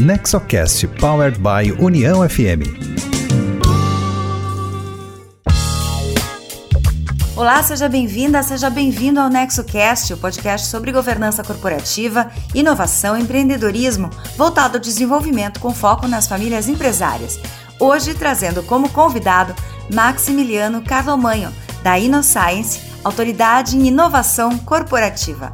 Nexocast Powered by União FM. Olá, seja bem-vinda, seja bem-vindo ao NexoCast, o podcast sobre governança corporativa, inovação e empreendedorismo, voltado ao desenvolvimento com foco nas famílias empresárias. Hoje trazendo como convidado Maximiliano Carlomanho, da InnoScience, autoridade em inovação corporativa.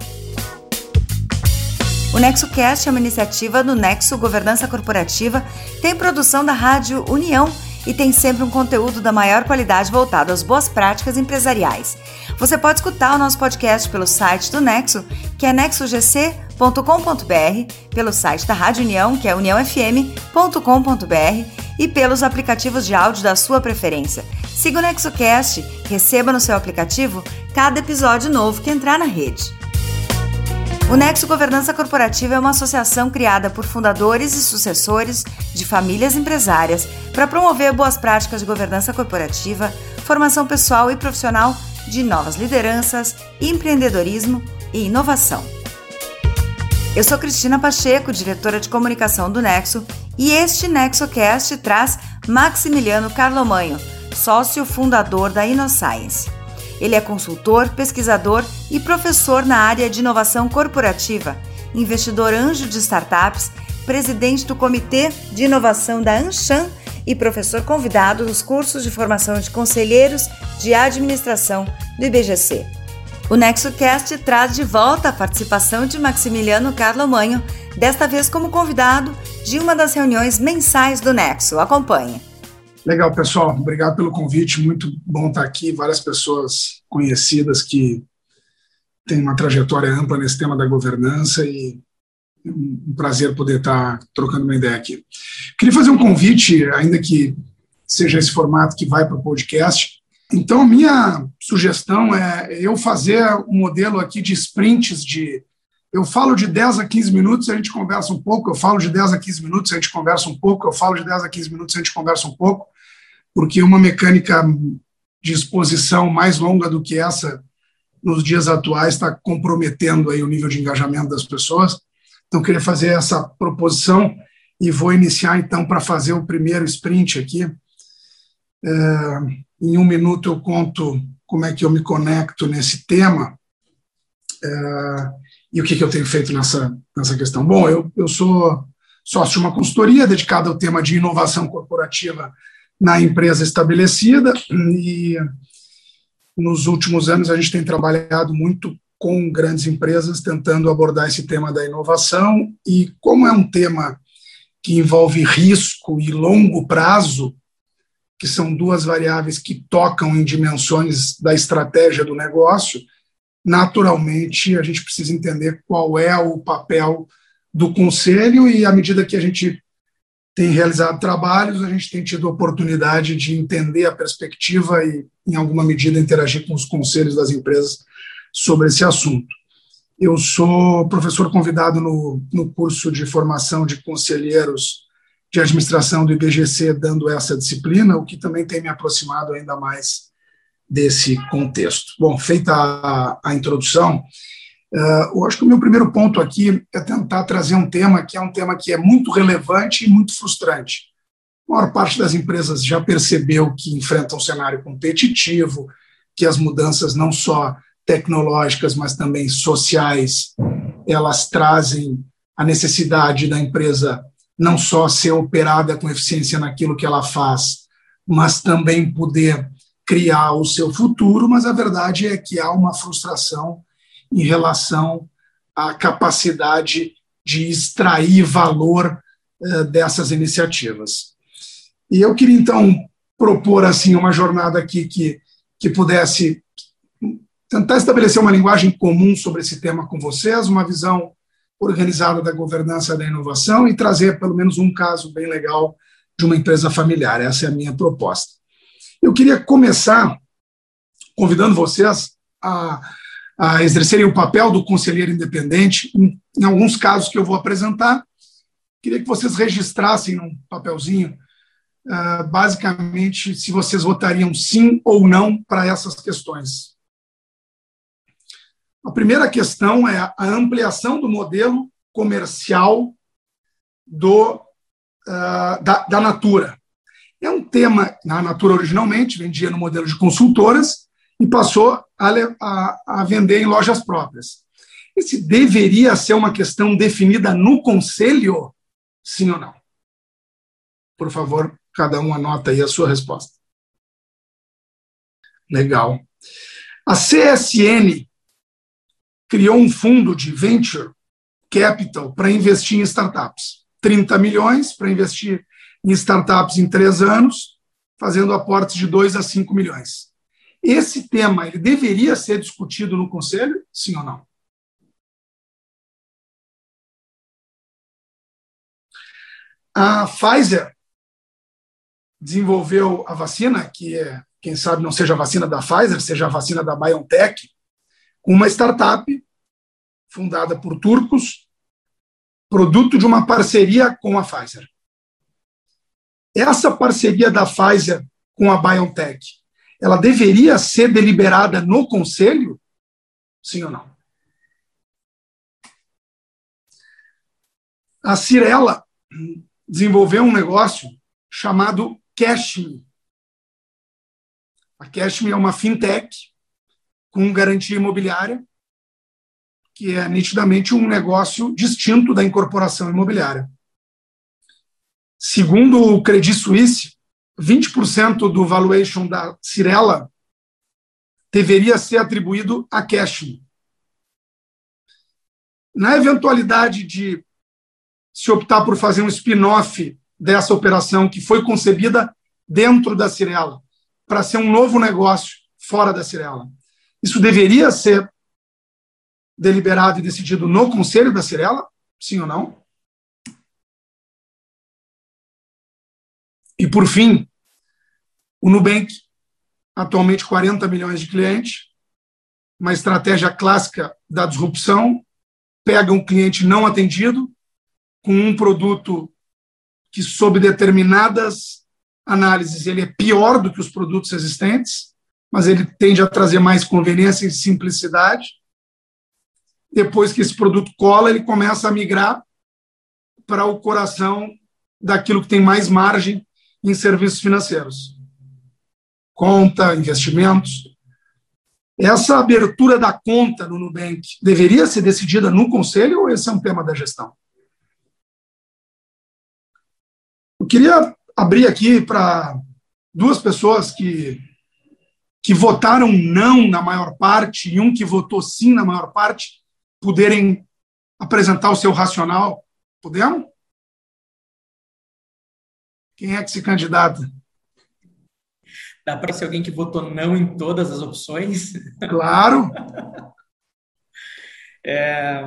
O NexoCast é uma iniciativa do Nexo Governança Corporativa, tem produção da Rádio União e tem sempre um conteúdo da maior qualidade voltado às boas práticas empresariais. Você pode escutar o nosso podcast pelo site do Nexo, que é nexogc.com.br, pelo site da Rádio União, que é uniãofm.com.br, e pelos aplicativos de áudio da sua preferência. Siga o NexoCast, receba no seu aplicativo cada episódio novo que entrar na rede. O Nexo Governança Corporativa é uma associação criada por fundadores e sucessores de famílias empresárias para promover boas práticas de governança corporativa, formação pessoal e profissional de novas lideranças, empreendedorismo e inovação. Eu sou Cristina Pacheco, diretora de comunicação do Nexo, e este NexoCast traz Maximiliano Carlomanho, sócio fundador da InnoScience. Ele é consultor, pesquisador e professor na área de inovação corporativa, investidor anjo de startups, presidente do Comitê de Inovação da Anshan e professor convidado nos cursos de formação de conselheiros de administração do IBGC. O NexoCast traz de volta a participação de Maximiliano Carlomanho, desta vez como convidado de uma das reuniões mensais do Nexo. Acompanhe. Legal, pessoal. Obrigado pelo convite. Muito bom estar aqui. Várias pessoas conhecidas que têm uma trajetória ampla nesse tema da governança e um prazer poder estar trocando uma ideia aqui. Queria fazer um convite, ainda que seja esse formato que vai para o podcast. Então, a minha sugestão é eu fazer um modelo aqui de sprints de. Eu falo de 10 a 15 minutos, a gente conversa um pouco, eu falo de 10 a 15 minutos, a gente conversa um pouco, eu falo de 10 a 15 minutos, a gente conversa um pouco, porque uma mecânica de exposição mais longa do que essa nos dias atuais está comprometendo aí o nível de engajamento das pessoas. Então, queria fazer essa proposição e vou iniciar, então, para fazer o primeiro sprint aqui. É, em um minuto eu conto como é que eu me conecto nesse tema é, e o que, que eu tenho feito nessa, nessa questão. Bom, eu, eu sou sócio de uma consultoria dedicada ao tema de inovação corporativa na empresa estabelecida e nos últimos anos a gente tem trabalhado muito com grandes empresas tentando abordar esse tema da inovação e como é um tema que envolve risco e longo prazo, que são duas variáveis que tocam em dimensões da estratégia do negócio, naturalmente a gente precisa entender qual é o papel do conselho e à medida que a gente tem realizado trabalhos, a gente tem tido oportunidade de entender a perspectiva e, em alguma medida, interagir com os conselhos das empresas sobre esse assunto. Eu sou professor convidado no, no curso de formação de conselheiros de administração do IBGC, dando essa disciplina, o que também tem me aproximado ainda mais desse contexto. Bom, feita a, a introdução, eu acho que o meu primeiro ponto aqui é tentar trazer um tema que é um tema que é muito relevante e muito frustrante. A maior parte das empresas já percebeu que enfrentam um cenário competitivo, que as mudanças não só tecnológicas, mas também sociais, elas trazem a necessidade da empresa não só ser operada com eficiência naquilo que ela faz, mas também poder criar o seu futuro, mas a verdade é que há uma frustração em relação à capacidade de extrair valor uh, dessas iniciativas. E eu queria, então, propor assim uma jornada aqui que, que pudesse tentar estabelecer uma linguagem comum sobre esse tema com vocês, uma visão organizada da governança da inovação e trazer pelo menos um caso bem legal de uma empresa familiar. Essa é a minha proposta. Eu queria começar convidando vocês a a exercerem o papel do conselheiro independente, em, em, alguns casos que eu vou apresentar. Queria que vocês registrassem num papelzinho, uh, basicamente, se vocês votariam sim ou não para essas questões. A primeira questão é a ampliação do modelo comercial do, uh, da, da Natura. É um tema, na Natura originalmente, vendia no modelo de consultoras e passou a, a, a vender em lojas próprias. Esse deveria ser uma questão definida no conselho, sim ou não? Por favor, cada um anota aí a sua resposta. Legal. A CSN criou um fundo de venture capital para investir em startups. 30 milhões para investir em startups em três anos, fazendo aportes de 2 a 5 milhões. Esse tema ele deveria ser discutido no conselho, sim ou não? A Pfizer desenvolveu a vacina, que é, quem sabe não seja a vacina da Pfizer, seja a vacina da BioNTech, com uma startup fundada por turcos, produto de uma parceria com a Pfizer. Essa parceria da Pfizer com a BioNTech, ela deveria ser deliberada no conselho? Sim ou não? A Cirela desenvolveu um negócio chamado Cashme. A Cashme é uma fintech com garantia imobiliária, que é nitidamente um negócio distinto da incorporação imobiliária. Segundo o Credit Suisse, 20% do valuation da Cirela deveria ser atribuído a Cashme. Na eventualidade de se optar por fazer um spin-off dessa operação que foi concebida dentro da Cirela, para ser um novo negócio fora da Cirela. Isso deveria ser deliberado e decidido no conselho da Cirela? Sim ou não? E, por fim, o Nubank, atualmente 40 milhões de clientes, uma estratégia clássica da disrupção, pega um cliente não atendido, com um produto que, sob determinadas análises, ele é pior do que os produtos existentes, mas ele tende a trazer mais conveniência e simplicidade. Depois que esse produto cola, ele começa a migrar para o coração daquilo que tem mais margem em serviços financeiros. Conta, investimentos. Essa abertura da conta no Nubank deveria ser decidida no conselho ou esse é um tema da gestão? Eu queria abrir aqui para duas pessoas que, que votaram não na maior parte e um que votou sim na maior parte, poderem apresentar o seu racional. Podemos? Quem é que se candidata? Dá para ser alguém que votou não em todas as opções? Claro. é,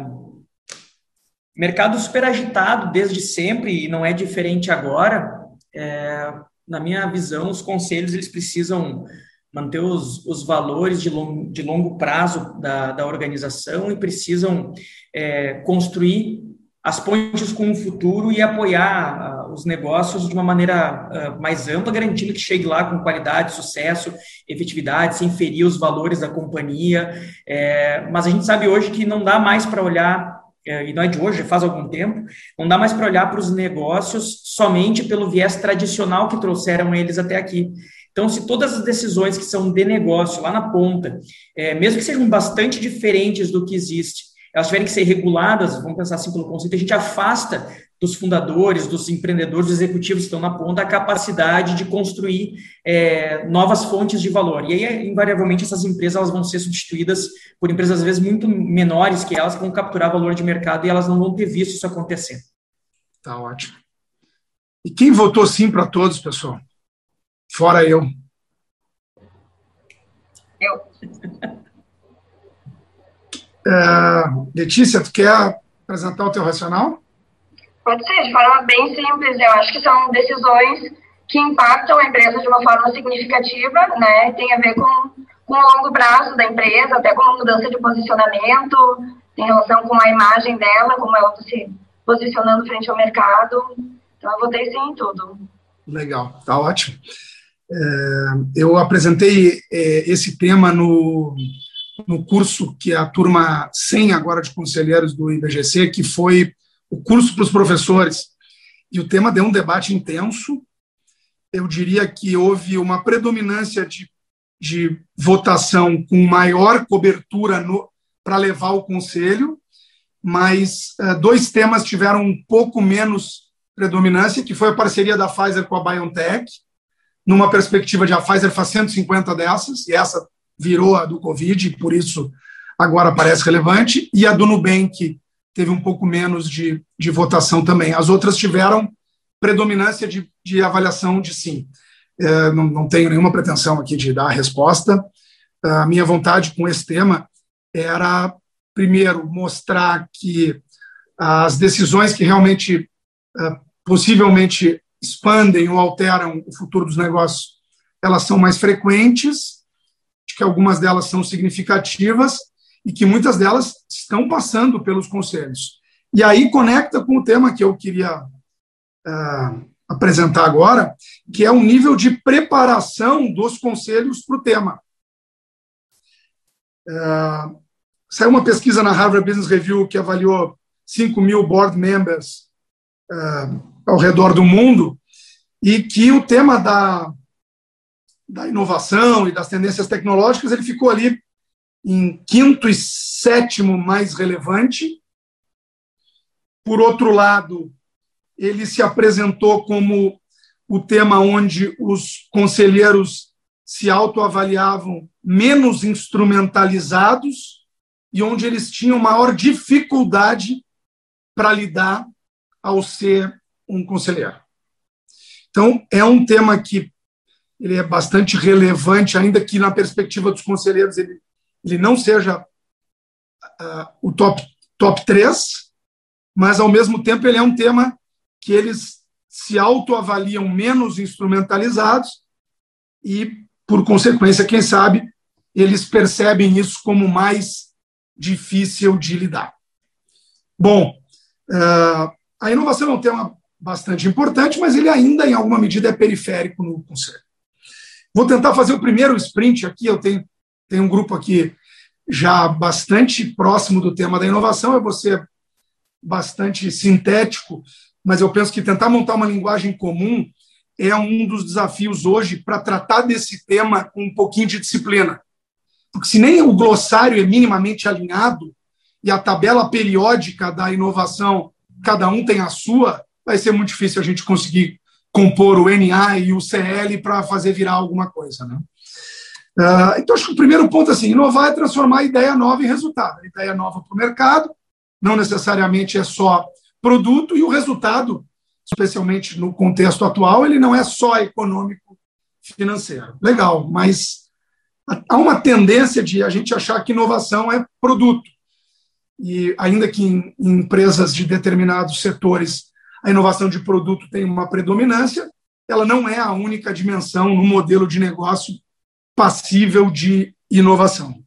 Mercado super agitado desde sempre e não é diferente agora. É, na minha visão, os conselhos eles precisam manter os, os valores de, long, de longo prazo da, da organização e precisam é, construir as pontes com o futuro e apoiar uh, os negócios de uma maneira uh, mais ampla, garantindo que chegue lá com qualidade, sucesso, efetividade, sem ferir os valores da companhia. É, mas a gente sabe hoje que não dá mais para olhar é, e não é de hoje, faz algum tempo, não dá mais para olhar para os negócios somente pelo viés tradicional que trouxeram eles até aqui. Então, se todas as decisões que são de negócio lá na ponta, é, mesmo que sejam bastante diferentes do que existe, elas tiverem que ser reguladas, vamos pensar assim pelo conceito, a gente afasta dos fundadores, dos empreendedores, dos executivos que estão na ponta, a capacidade de construir é, novas fontes de valor. E aí, invariavelmente, essas empresas elas vão ser substituídas por empresas, às vezes, muito menores que elas, que vão capturar valor de mercado e elas não vão ter visto isso acontecer. Tá ótimo. E quem votou sim para todos, pessoal? Fora eu. Eu. É, Letícia, tu quer apresentar o teu racional? Pode ser, de forma bem simples. Eu acho que são decisões que impactam a empresa de uma forma significativa, né? Tem a ver com, com o longo prazo da empresa, até com uma mudança de posicionamento, em relação com a imagem dela, como ela está se posicionando frente ao mercado. Então, eu votei sim em tudo. Legal, tá ótimo. É, eu apresentei é, esse tema no, no curso que é a turma 100 agora de conselheiros do IBGC, que foi o curso para os professores. e o tema deu um debate intenso. Eu diria que houve uma predominância de, de votação com maior cobertura para levar o conselho, mas uh, dois temas tiveram um pouco menos predominância, que foi a parceria da Pfizer com a BioNTech, numa perspectiva de a Pfizer faz 150 dessas, e essa virou a do Covid, e por isso agora parece relevante, e a do Nubank teve um pouco menos de, de votação também. As outras tiveram predominância de, de avaliação de sim. É, não, não, tenho nenhuma pretensão aqui de dar a resposta. A minha vontade com esse tema era, primeiro, mostrar que as decisões que realmente, é, possivelmente, expandem ou alteram o futuro dos negócios, elas são mais frequentes, que algumas delas são significativas, e que muitas delas estão passando pelos conselhos. E aí conecta com o tema que eu queria uh, apresentar agora, que é o nível de preparação dos conselhos para o tema. Uh, saiu uma pesquisa na Harvard Business Review que avaliou 5 mil board members uh, ao redor do mundo e que o tema da, da inovação e das tendências tecnológicas ele ficou ali em quinto e sétimo mais relevante. Por outro lado, ele se apresentou como o tema onde os conselheiros se autoavaliavam menos instrumentalizados e onde eles tinham maior dificuldade para lidar ao ser um conselheiro. Então, é um tema que ele é bastante relevante, ainda que na perspectiva dos conselheiros ele ele não seja uh, o top, top 3, mas, ao mesmo tempo, ele é um tema que eles se autoavaliam menos instrumentalizados e, por consequência, quem sabe, eles percebem isso como mais difícil de lidar. Bom, uh, a inovação é um tema bastante importante, mas ele ainda, em alguma medida, é periférico no Conselho. Vou tentar fazer o primeiro sprint aqui, eu tenho tem um grupo aqui já bastante próximo do tema da inovação, eu vou ser bastante sintético, mas eu penso que tentar montar uma linguagem comum é um dos desafios hoje para tratar desse tema com um pouquinho de disciplina. Porque se nem o glossário é minimamente alinhado e a tabela periódica da inovação, cada um tem a sua, vai ser muito difícil a gente conseguir compor o NA e o CL para fazer virar alguma coisa. Né? Uh, então, acho que o primeiro ponto assim, inovar é transformar ideia nova em resultado. A ideia nova para o mercado, não necessariamente é só produto, e o resultado, especialmente no contexto atual, ele não é só econômico financeiro. Legal, mas há uma tendência de a gente achar que inovação é produto. E ainda que em empresas de determinados setores a inovação de produto tem uma predominância, ela não é a única dimensão no modelo de negócio passível de inovação.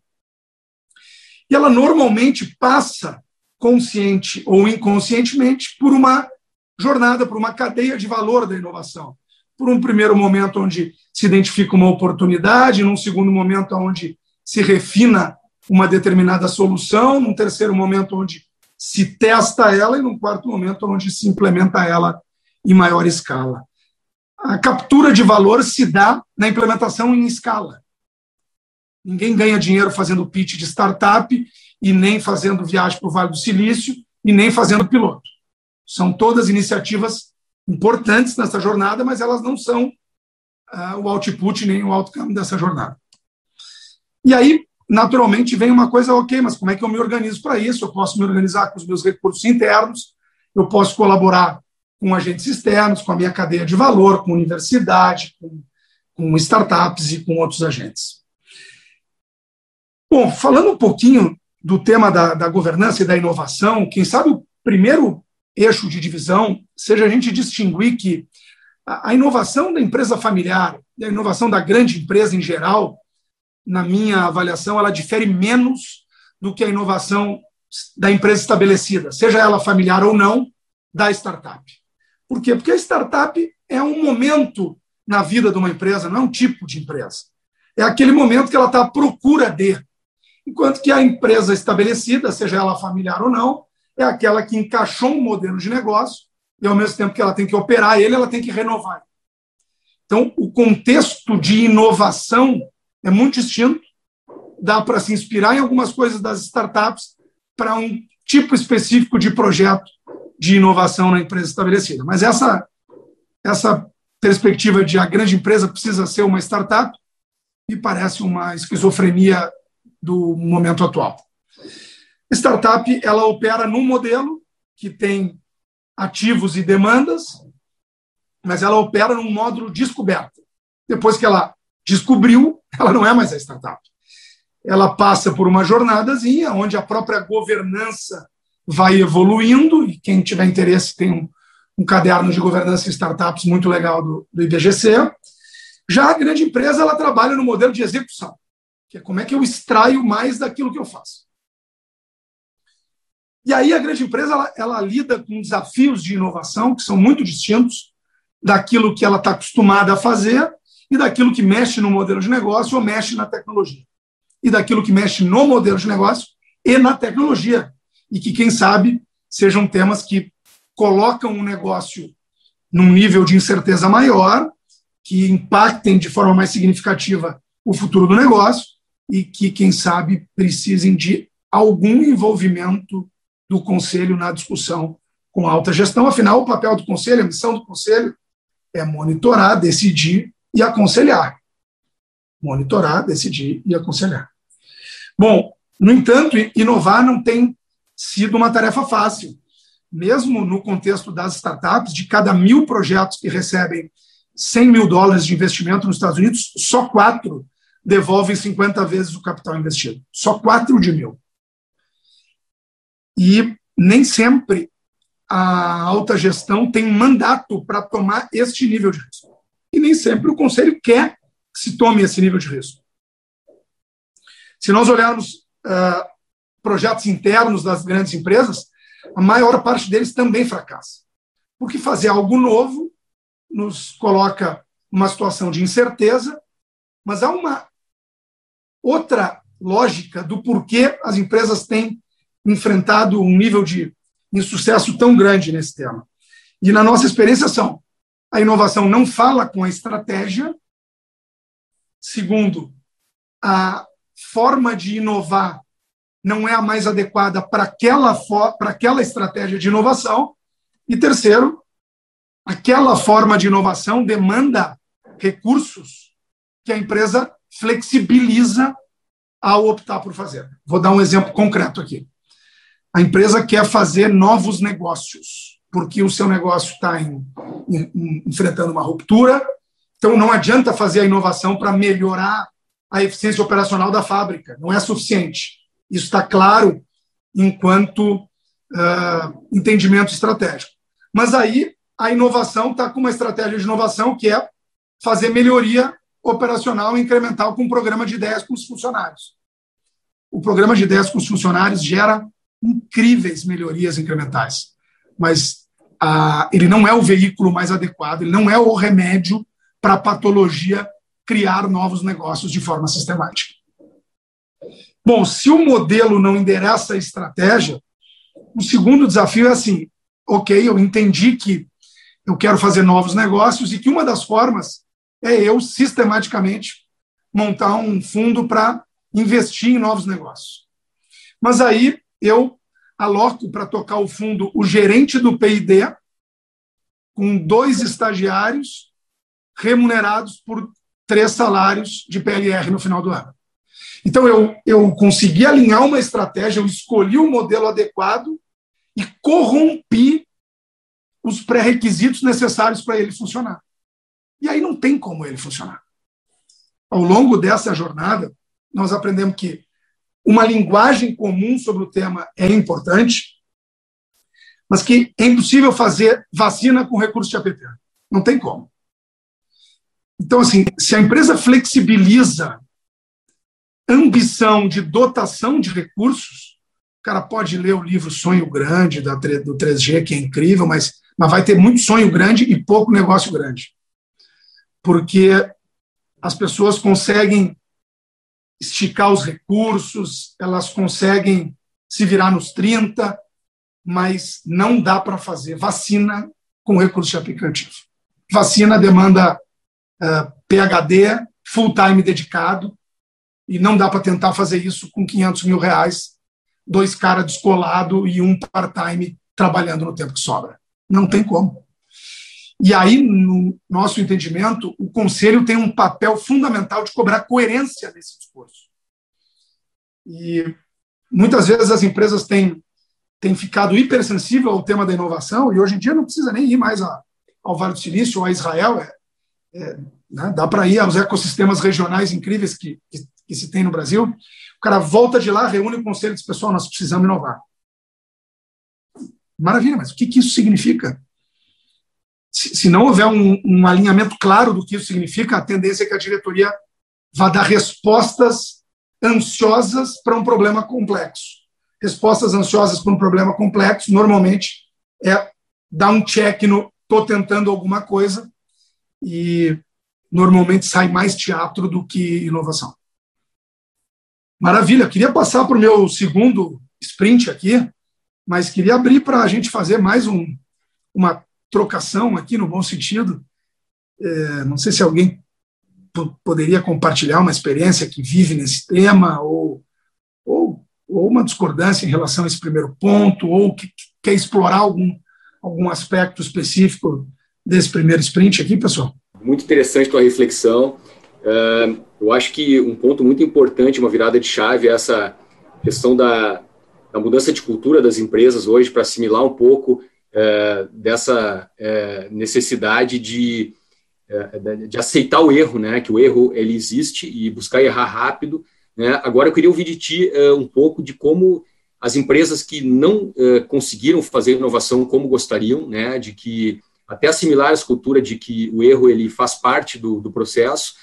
E ela normalmente passa, consciente ou inconscientemente, por uma jornada, por uma cadeia de valor da inovação. Por um primeiro momento onde se identifica uma oportunidade, num segundo momento onde se refina uma determinada solução, num terceiro momento onde se testa ela e num quarto momento onde se implementa ela em maior escala a captura de valor se dá na implementação em escala. Ninguém ganha dinheiro fazendo pitch de startup e nem fazendo viagem para o Vale do Silício e nem fazendo piloto. São todas iniciativas importantes nessa jornada, mas elas não são uh, o output nem o outcome dessa jornada. E aí, naturalmente, vem uma coisa, ok, mas como é que eu me organizo para isso? Eu posso me organizar com os meus recursos internos, eu posso colaborar com agentes externos, com a minha cadeia de valor, com universidade, com, com startups e com outros agentes. Bom, falando um pouquinho do tema da, da governança e da inovação, quem sabe o primeiro eixo de divisão seja a gente distinguir que a, a inovação da empresa familiar e a inovação da grande empresa em geral, na minha avaliação, ela difere menos do que a inovação da empresa estabelecida, seja ela familiar ou não, da startup. Por quê? Porque a startup é um momento na vida de uma empresa, não é um tipo de empresa. É aquele momento que ela está à procura de. Enquanto que a empresa estabelecida, seja ela familiar ou não, é aquela que encaixou um modelo de negócio e ao mesmo tempo que ela tem que operar ele, ela tem que renovar. Então, o contexto de inovação é muito distinto. Dá para se inspirar em algumas coisas das startups para um tipo específico de projeto de inovação na empresa estabelecida. Mas essa, essa perspectiva de a grande empresa precisa ser uma startup me parece uma esquizofrenia do momento atual. Startup, ela opera num modelo que tem ativos e demandas, mas ela opera num módulo descoberto. Depois que ela descobriu, ela não é mais a startup. Ela passa por uma jornadazinha onde a própria governança vai evoluindo, e quem tiver interesse tem um, um caderno de governança em startups muito legal do, do IBGC. Já a grande empresa, ela trabalha no modelo de execução, que é como é que eu extraio mais daquilo que eu faço. E aí a grande empresa ela, ela lida com desafios de inovação que são muito distintos daquilo que ela está acostumada a fazer e daquilo que mexe no modelo de negócio ou mexe na tecnologia. E daquilo que mexe no modelo de negócio e na tecnologia. E que, quem sabe, sejam temas que colocam o negócio num nível de incerteza maior, que impactem de forma mais significativa o futuro do negócio e que, quem sabe, precisem de algum envolvimento do conselho na discussão com a alta gestão. Afinal, o papel do conselho, a missão do conselho é monitorar, decidir e aconselhar. Monitorar, decidir e aconselhar. Bom, no entanto, inovar não tem sido uma tarefa fácil. Mesmo no contexto das startups, de cada mil projetos que recebem 100 mil dólares de investimento nos Estados Unidos, só quatro devolvem 50 vezes o capital investido. Só quatro de mil. E nem sempre a alta gestão tem mandato para tomar este nível de risco. E nem sempre o conselho quer que se tome esse nível de risco. Se nós olharmos uh, projetos internos das grandes empresas, a maior parte deles também fracassa. Porque fazer algo novo nos coloca numa situação de incerteza, mas há uma outra lógica do porquê as empresas têm enfrentado um nível de insucesso tão grande nesse tema. E na nossa experiência são a inovação não fala com a estratégia. Segundo, a forma de inovar não é a mais adequada para aquela, para aquela estratégia de inovação. E terceiro, aquela forma de inovação demanda recursos que a empresa flexibiliza ao optar por fazer. Vou dar um exemplo concreto aqui. A empresa quer fazer novos negócios, porque o seu negócio está enfrentando uma ruptura, então não adianta fazer a inovação para melhorar a eficiência operacional da fábrica, não é suficiente. Isso está claro enquanto uh, entendimento estratégico. Mas aí a inovação está com uma estratégia de inovação que é fazer melhoria operacional incremental com um programa de ideias com os funcionários. O programa de ideias com os funcionários gera incríveis melhorias incrementais, mas ele não é o veículo mais adequado, ele não é o remédio para a patologia criar novos negócios de forma sistemática. Bom, se o modelo não endereça a estratégia, o segundo desafio é assim: ok, eu entendi que eu quero fazer novos negócios e que uma das formas é eu sistematicamente montar um fundo para investir em novos negócios. Mas aí eu aloco para tocar o fundo o gerente do PID, com dois estagiários remunerados por três salários de PLR no final do ano. Então, eu, eu consegui alinhar uma estratégia, eu escolhi o um modelo adequado e corrompi os pré-requisitos necessários para ele funcionar. E aí não tem como ele funcionar. Ao longo dessa jornada, nós aprendemos que uma linguagem comum sobre o tema é importante, mas que é impossível fazer vacina com recurso de APP. Não tem como. Então, assim, se a empresa flexibiliza ambição de dotação de recursos, o cara pode ler o livro Sonho Grande do 3G, que é incrível, mas, mas vai ter muito sonho grande e pouco negócio grande. Porque as pessoas conseguem esticar os recursos, elas conseguem se virar nos 30, mas não dá para fazer vacina com recurso aplicativo. Vacina demanda uh, PHD, full time dedicado, e não dá para tentar fazer isso com 500 mil reais, dois caras descolados e um part-time trabalhando no tempo que sobra. Não tem como. E aí, no nosso entendimento, o conselho tem um papel fundamental de cobrar coerência nesse discurso. E muitas vezes as empresas têm, têm ficado hipersensível ao tema da inovação, e hoje em dia não precisa nem ir mais a, ao Vale do Silício ou a Israel, é, é, né, dá para ir aos ecossistemas regionais incríveis que, que, que, se tem no Brasil. O cara volta de lá, reúne o conselho e diz: pessoal, nós precisamos inovar. Maravilha, mas o que, que isso significa? Se, se não houver um, um alinhamento claro do que isso significa, a tendência é que a diretoria vá dar respostas ansiosas para um problema complexo. Respostas ansiosas para um problema complexo, normalmente, é dar um check no estou tentando alguma coisa e normalmente sai mais teatro do que inovação. Maravilha, queria passar para o meu segundo sprint aqui, mas queria abrir para a gente fazer mais um, uma trocação aqui, no bom sentido. É, não sei se alguém poderia compartilhar uma experiência que vive nesse tema, ou, ou, ou uma discordância em relação a esse primeiro ponto, ou que quer explorar algum, algum aspecto específico desse primeiro sprint aqui, pessoal? Muito interessante tua reflexão. Uh, eu acho que um ponto muito importante, uma virada de chave, é essa questão da, da mudança de cultura das empresas hoje para assimilar um pouco uh, dessa uh, necessidade de, de aceitar o erro, né? Que o erro ele existe e buscar errar rápido. Né? Agora eu queria ouvir de ti um pouco de como as empresas que não uh, conseguiram fazer inovação como gostariam, né, de que até assimilar essa cultura de que o erro ele faz parte do, do processo,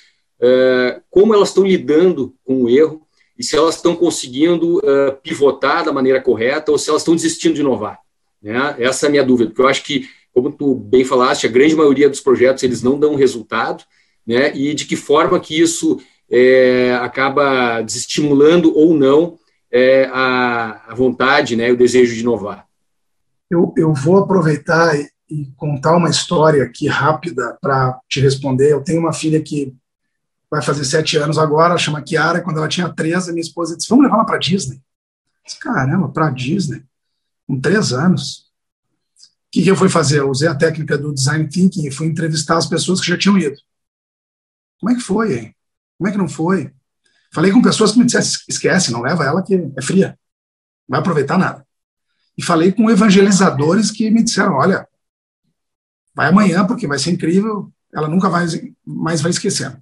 uh, como elas estão lidando com o erro e se elas estão conseguindo pivotar da maneira correta ou se elas estão desistindo de inovar. Né? Essa é a minha dúvida, porque eu acho que, como tu bem falaste, a grande maioria dos projetos eles não dão resultado, né? E de que forma que isso é, acaba desestimulando ou não é, a, a, vontade, né, o desejo de inovar. Eu, eu vou aproveitar e, contar uma história aqui rápida para te responder. Eu tenho uma filha que vai fazer sete anos agora, chama Kiara. Quando ela tinha 13, minha esposa disse: Vamos levar ela para Disney. Disse, Caramba, para Disney? Com três anos. O que, que eu fui fazer? Eu usei a técnica do design thinking e fui entrevistar as pessoas que já tinham ido. Como é que foi, hein? Como é que não foi? Falei com pessoas que me disseram, esquece, não leva ela que é fria, não vai aproveitar nada. E falei com evangelizadores que me disseram, olha, vai amanhã porque vai ser incrível, ela nunca vai, mais vai esquecer.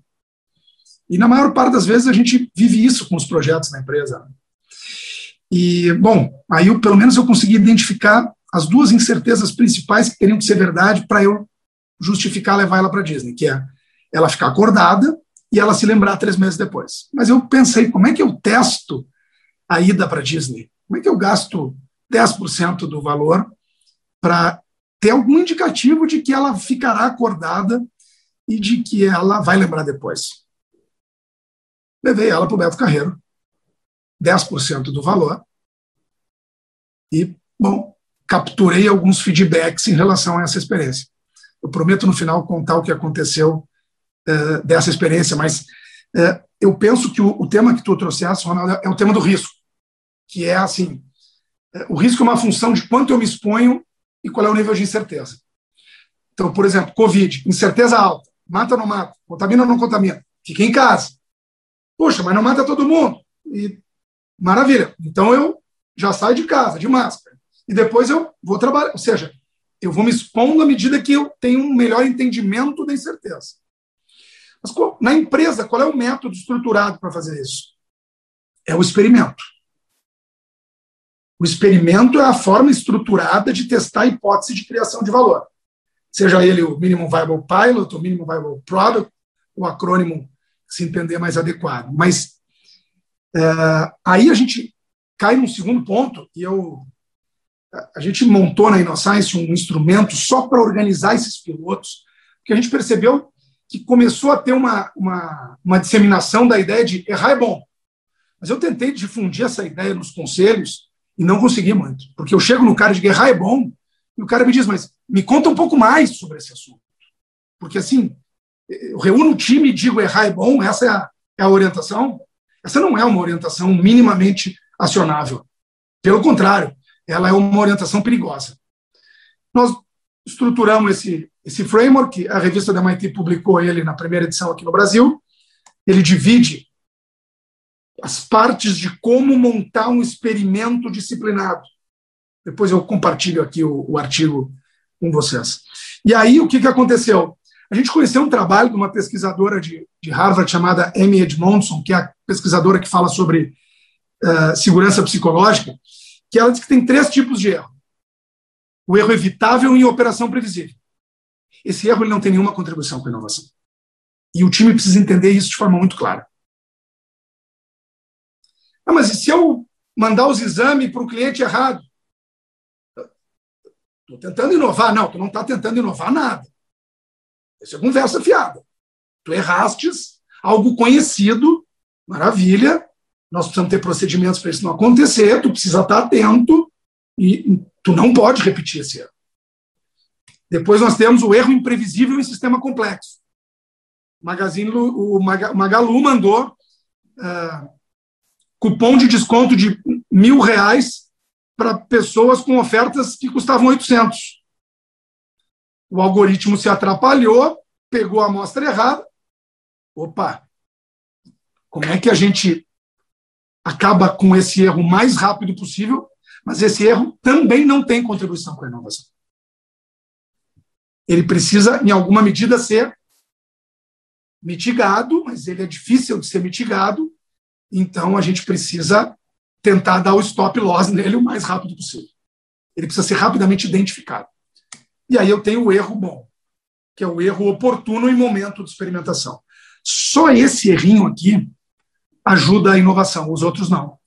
E na maior parte das vezes a gente vive isso com os projetos na empresa. E, bom, aí eu, pelo menos eu consegui identificar as duas incertezas principais que teriam que ser verdade para eu justificar levar ela para Disney, que é ela ficar acordada e ela se lembrar três meses depois. Mas eu pensei, como é que eu testo a ida para Disney? Como é que eu gasto 10% do valor para ter algum indicativo de que ela ficará acordada e de que ela vai lembrar depois? Levei ela para o Beto Carreiro, 10% do valor, e, bom, capturei alguns feedbacks em relação a essa experiência. Eu prometo no final contar o que aconteceu uh, dessa experiência, mas uh, eu penso que o, o, tema que tu trouxeste, Ronaldo, é o tema do risco, que é assim, uh, o risco é uma função de quanto eu me exponho e qual é o nível de incerteza. Então, por exemplo, Covid, incerteza alta, mata ou não mata, contamina ou não contamina, fica em casa. Poxa, mas não mata todo mundo. E, maravilha. Então eu já saio de casa, de máscara. E depois eu vou trabalhar. Ou seja, eu vou me expondo à medida que eu tenho um melhor entendimento da incerteza. Mas na empresa, qual é o método estruturado para fazer isso? É o experimento. O experimento é a forma estruturada de testar a hipótese de criação de valor. Seja ele o Minimum Viable Pilot, o Minimum Viable Product, o acrônimo se entender mais adequado. Mas é, aí a gente cai num segundo ponto, e eu a gente montou na InnoScience um instrumento só para organizar esses pilotos, porque a gente percebeu que começou a ter uma, uma, uma disseminação da ideia de errar é bom. Mas eu tentei difundir essa ideia nos conselhos e não consegui muito. Porque eu chego no cara de errar é bom, E o cara me diz, mas me conta um pouco mais sobre esse assunto. Porque, assim, eu reúno o time e digo errar é bom, essa é a, é a orientação. Essa não é uma orientação minimamente acionável. Pelo contrário, ela é uma orientação perigosa. Nós estruturamos esse, esse framework, a revista da MIT publicou ele na primeira edição aqui no Brasil. Ele divide as partes de como montar um experimento disciplinado. Depois eu compartilho aqui o, o artigo com vocês. E aí, o que, que aconteceu? A gente conheceu um trabalho de uma pesquisadora de, de Harvard chamada Amy Edmondson, que é a pesquisadora que fala sobre uh, segurança psicológica, que ela diz que tem três tipos de erro. O erro evitável em operação previsível. Esse erro ele não tem nenhuma contribuição com a inovação. E o time precisa entender isso de forma muito clara. Ah, mas e se eu mandar os exames para o cliente errado? Estou tentando inovar. Não, tu não está tentando inovar nada. Isso é conversa fiada. Tu errastes algo conhecido, maravilha. Nós precisamos ter procedimentos para isso não acontecer. Tu precisa estar atento e tu não pode repetir esse erro. Depois nós temos o erro imprevisível em sistema complexo. Magazine, o Magalu mandou uh, cupom de desconto de mil reais para pessoas com ofertas que custavam 800. O algoritmo se atrapalhou, pegou a amostra errada. Opa! Como é que a gente acaba com esse erro o mais rápido possível? Mas esse erro também não tem contribuição com a inovação. Ele precisa, em alguma medida, ser mitigado, mas ele é difícil de ser mitigado, então a gente precisa tentar dar o stop loss nele o mais rápido possível. Ele precisa ser rapidamente identificado. E aí eu tenho o erro bom, que é o erro oportuno em momento de experimentação. Só esse errinho aqui ajuda a inovação, os outros não.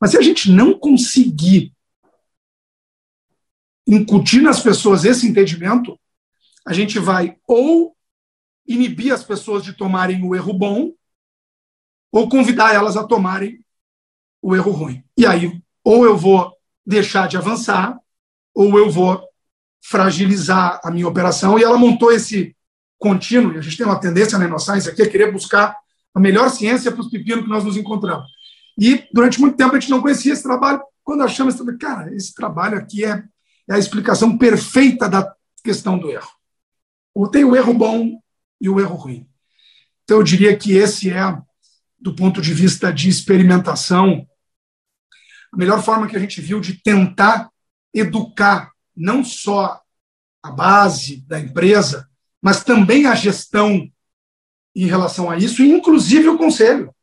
Mas se a gente não conseguir incutir nas pessoas esse entendimento, a gente vai ou inibir as pessoas de tomarem o erro bom, ou convidar elas a tomarem o erro ruim. E aí, ou eu vou deixar de avançar, ou eu vou fragilizar a minha operação. E ela montou esse contínuo, e a gente tem uma tendência na InnoScience aqui a querer buscar a melhor ciência para os pepinos que nós nos encontramos. E durante muito tempo a gente não conhecia esse trabalho. Quando achamos cara, esse trabalho aqui é, é a explicação perfeita da questão do erro. Tem o erro bom e o erro ruim. Então, eu diria que esse é, do ponto de vista de experimentação, a melhor forma que a gente viu de tentar educar não só a base da empresa, mas também a gestão em relação a isso, inclusive o conselho.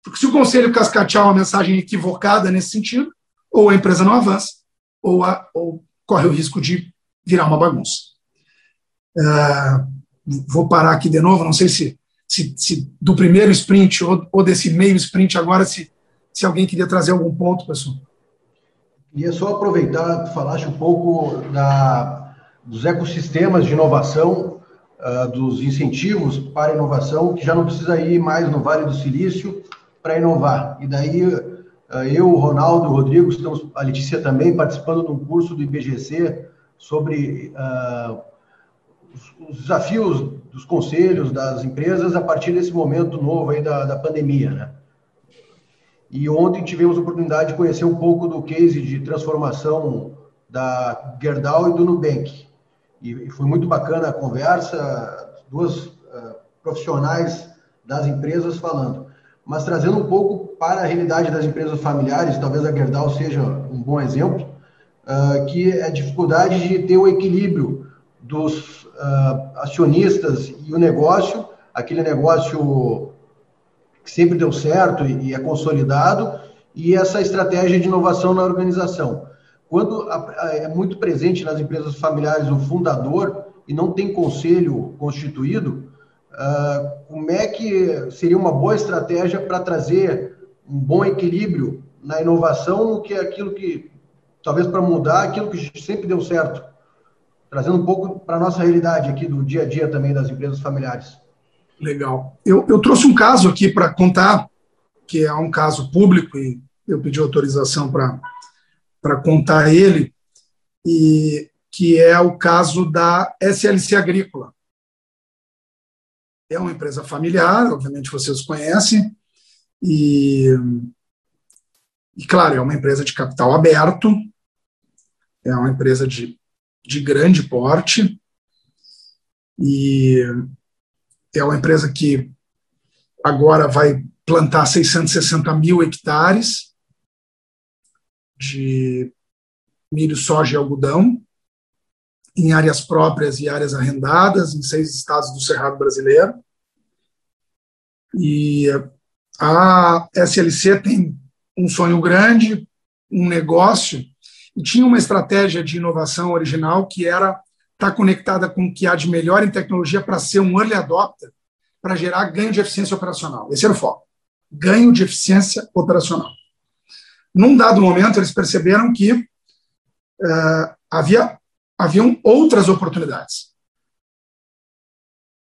Porque se o conselho cascatear uma mensagem equivocada nesse sentido, ou a empresa não avança, ou, a, ou corre o risco de virar uma bagunça. Uh, vou parar aqui de novo, não sei se, se, se do primeiro sprint ou, ou, desse meio sprint agora, se, se alguém queria trazer algum ponto, pessoal. Queria só aproveitar, falaste um pouco da, dos ecossistemas de inovação, uh, dos incentivos para inovação, que já não precisa ir mais no Vale do Silício para inovar. E daí uh, eu, o Ronaldo, o Rodrigo, estamos, a Letícia também, participando de um curso do IBGC sobre uh, os, os, desafios dos conselhos, das empresas, a partir desse momento novo aí da, da pandemia, né? E ontem tivemos a oportunidade de conhecer um pouco do case de transformação da Gerdau e do Nubank. E foi muito bacana a conversa, duas uh, profissionais das empresas falando. Mas trazendo um pouco para a realidade das empresas familiares, talvez a Gerdau seja um bom exemplo, uh, que é a dificuldade de ter o equilíbrio dos uh, acionistas e o negócio, aquele negócio que sempre deu certo e, é consolidado, e essa estratégia de inovação na organização. Quando é muito presente nas empresas familiares o fundador e não tem conselho constituído, ah, como é que seria uma boa estratégia para trazer um bom equilíbrio na inovação, no que é aquilo que, talvez para mudar aquilo que sempre deu certo? Trazendo um pouco para a nossa realidade aqui do dia a dia também das empresas familiares. Legal. Eu, eu trouxe um caso aqui para contar, que é um caso público, e eu pedi autorização para contar ele. E que é o caso da SLC Agrícola. É uma empresa familiar, obviamente vocês conhecem, e, e claro, é uma empresa de capital aberto, é uma empresa de, de grande porte, e é uma empresa que agora vai plantar 660 mil hectares de milho, soja e algodão, em áreas próprias e áreas arrendadas, em seis estados do Cerrado brasileiro. E a SLC tem um sonho grande, um negócio, e tinha uma estratégia de inovação original que era estar tá conectada com o que há de melhor em tecnologia para ser um early adopter, para gerar ganho de eficiência operacional. Esse era o foco. Ganho de eficiência operacional. Num dado momento, eles perceberam que uh, havia haviam outras oportunidades.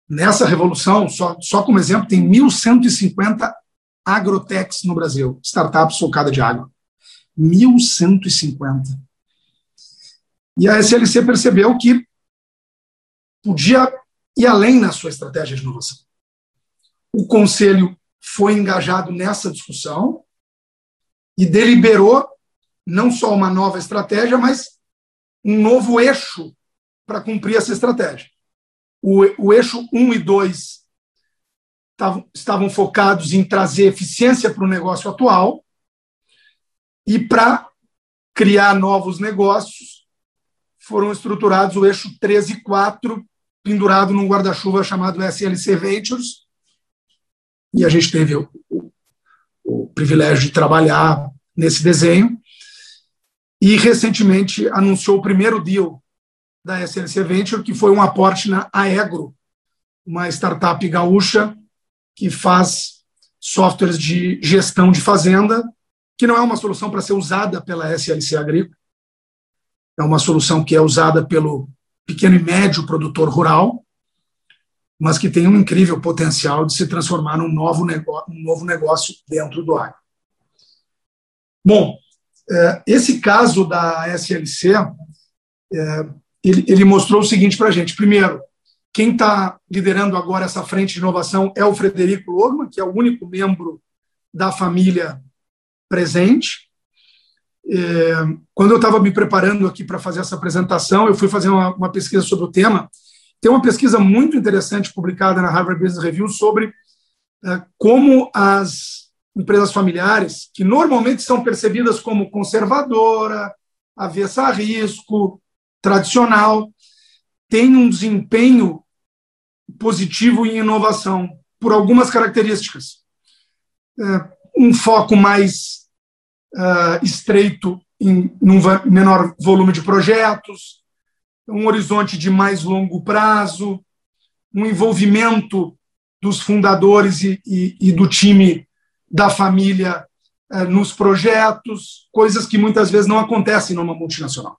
Nessa revolução, só, só como exemplo, tem 1.150 agrotechs no Brasil, startups focadas de água. 1.150. E a SLC percebeu que podia ir além na sua estratégia de inovação. O conselho foi engajado nessa discussão e deliberou não só uma nova estratégia, mas um novo eixo para cumprir essa estratégia. O, o eixo 1 e 2 tavam, estavam focados em trazer eficiência para o negócio atual e para criar novos negócios foram estruturados o eixo 3 e 4 pendurado num guarda-chuva chamado SLC Ventures e a gente teve o, privilégio de trabalhar nesse desenho. E recentemente anunciou o primeiro deal da SLC Venture, que foi um aporte na Aegro, uma startup gaúcha que faz softwares de gestão de fazenda, que não é uma solução para ser usada pela SLC Agrícola, é uma solução que é usada pelo pequeno e médio produtor rural, mas que tem um incrível potencial de se transformar num novo negócio, um novo negócio dentro do agro. Bom, é, esse caso da SLC, é, ele, mostrou o seguinte para a gente. Primeiro, quem está liderando agora essa frente de inovação é o Frederico Logman, que é o único membro da família presente. É, quando eu estava me preparando aqui para fazer essa apresentação, eu fui fazer uma, pesquisa sobre o tema. Tem uma pesquisa muito interessante publicada na Harvard Business Review sobre como as empresas familiares, que normalmente são percebidas como conservadora, avessa a risco, tradicional, tem um desempenho positivo em inovação por algumas características. É, um foco mais uh, estreito em num menor volume de projetos, um horizonte de mais longo prazo, um envolvimento dos fundadores e, e, e do time da família eh, nos projetos, coisas que muitas vezes não acontecem numa multinacional.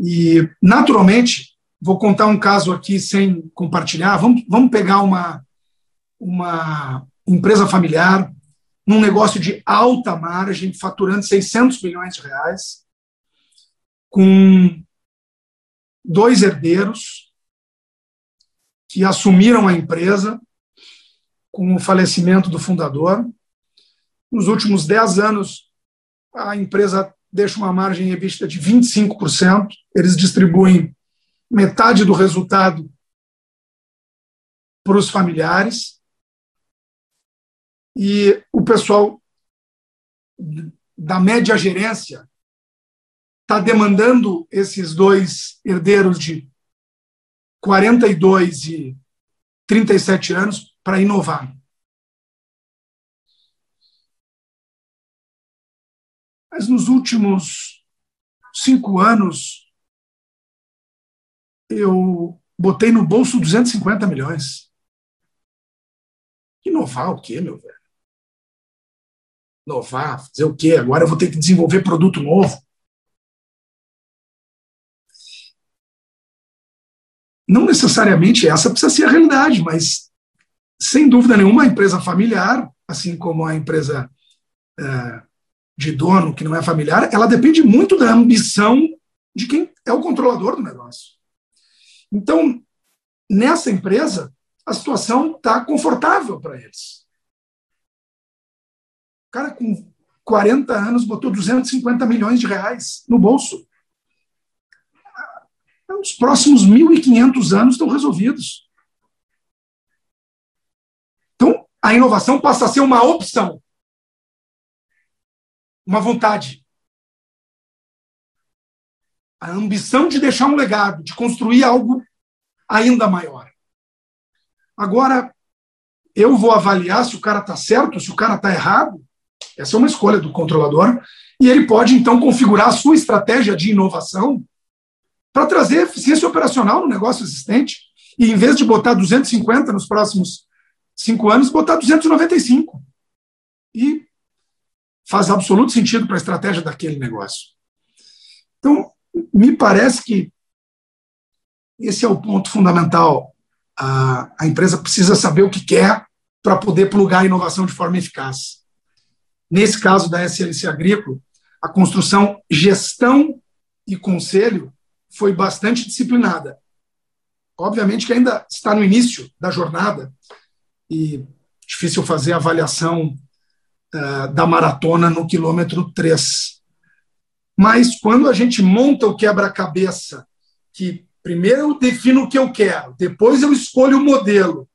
E, naturalmente, vou contar um caso aqui sem compartilhar. Vamos, vamos pegar uma, uma empresa familiar, num negócio de alta margem, faturando 600 milhões de reais, com dois herdeiros que assumiram a empresa com o falecimento do fundador. Nos últimos 10 anos, a empresa deixa uma margem EBITDA de 25%, eles distribuem metade do resultado para os familiares. E o pessoal da média gerência está demandando esses dois herdeiros de 42 e 37 anos para inovar. Mas nos últimos cinco anos, eu botei no bolso 250 milhões. Inovar o quê, meu velho? Inovar, fazer o quê? Agora eu vou ter que desenvolver produto novo. Não necessariamente essa precisa ser a realidade, mas, sem dúvida nenhuma, a empresa familiar, assim como a empresa é, de dono que não é familiar, ela depende muito da ambição de quem é o controlador do negócio. Então, nessa empresa, a situação está confortável para eles. O cara com 40 anos botou 250 milhões de reais no bolso. Os próximos 1.500 anos estão resolvidos. Então, a inovação passa a ser uma opção, uma vontade. A ambição de deixar um legado, de construir algo ainda maior. Agora, eu vou avaliar se o cara está certo, se o cara está errado. Essa é uma escolha do controlador. E ele pode, então, configurar a sua estratégia de inovação para trazer eficiência operacional no negócio existente. E, em vez de botar 250 nos próximos cinco anos, botar 295. E faz absoluto sentido para a estratégia daquele negócio. Então, me parece que esse é o ponto fundamental. A, a empresa precisa saber o que quer para poder plugar a inovação de forma eficaz. Nesse caso da SLC Agrícola, a construção gestão e conselho foi bastante disciplinada. Obviamente que ainda está no início da jornada e difícil fazer a avaliação uh, da maratona no quilômetro 3. Mas quando a gente monta o quebra-cabeça, que primeiro eu defino o que eu quero, depois eu escolho o modelo,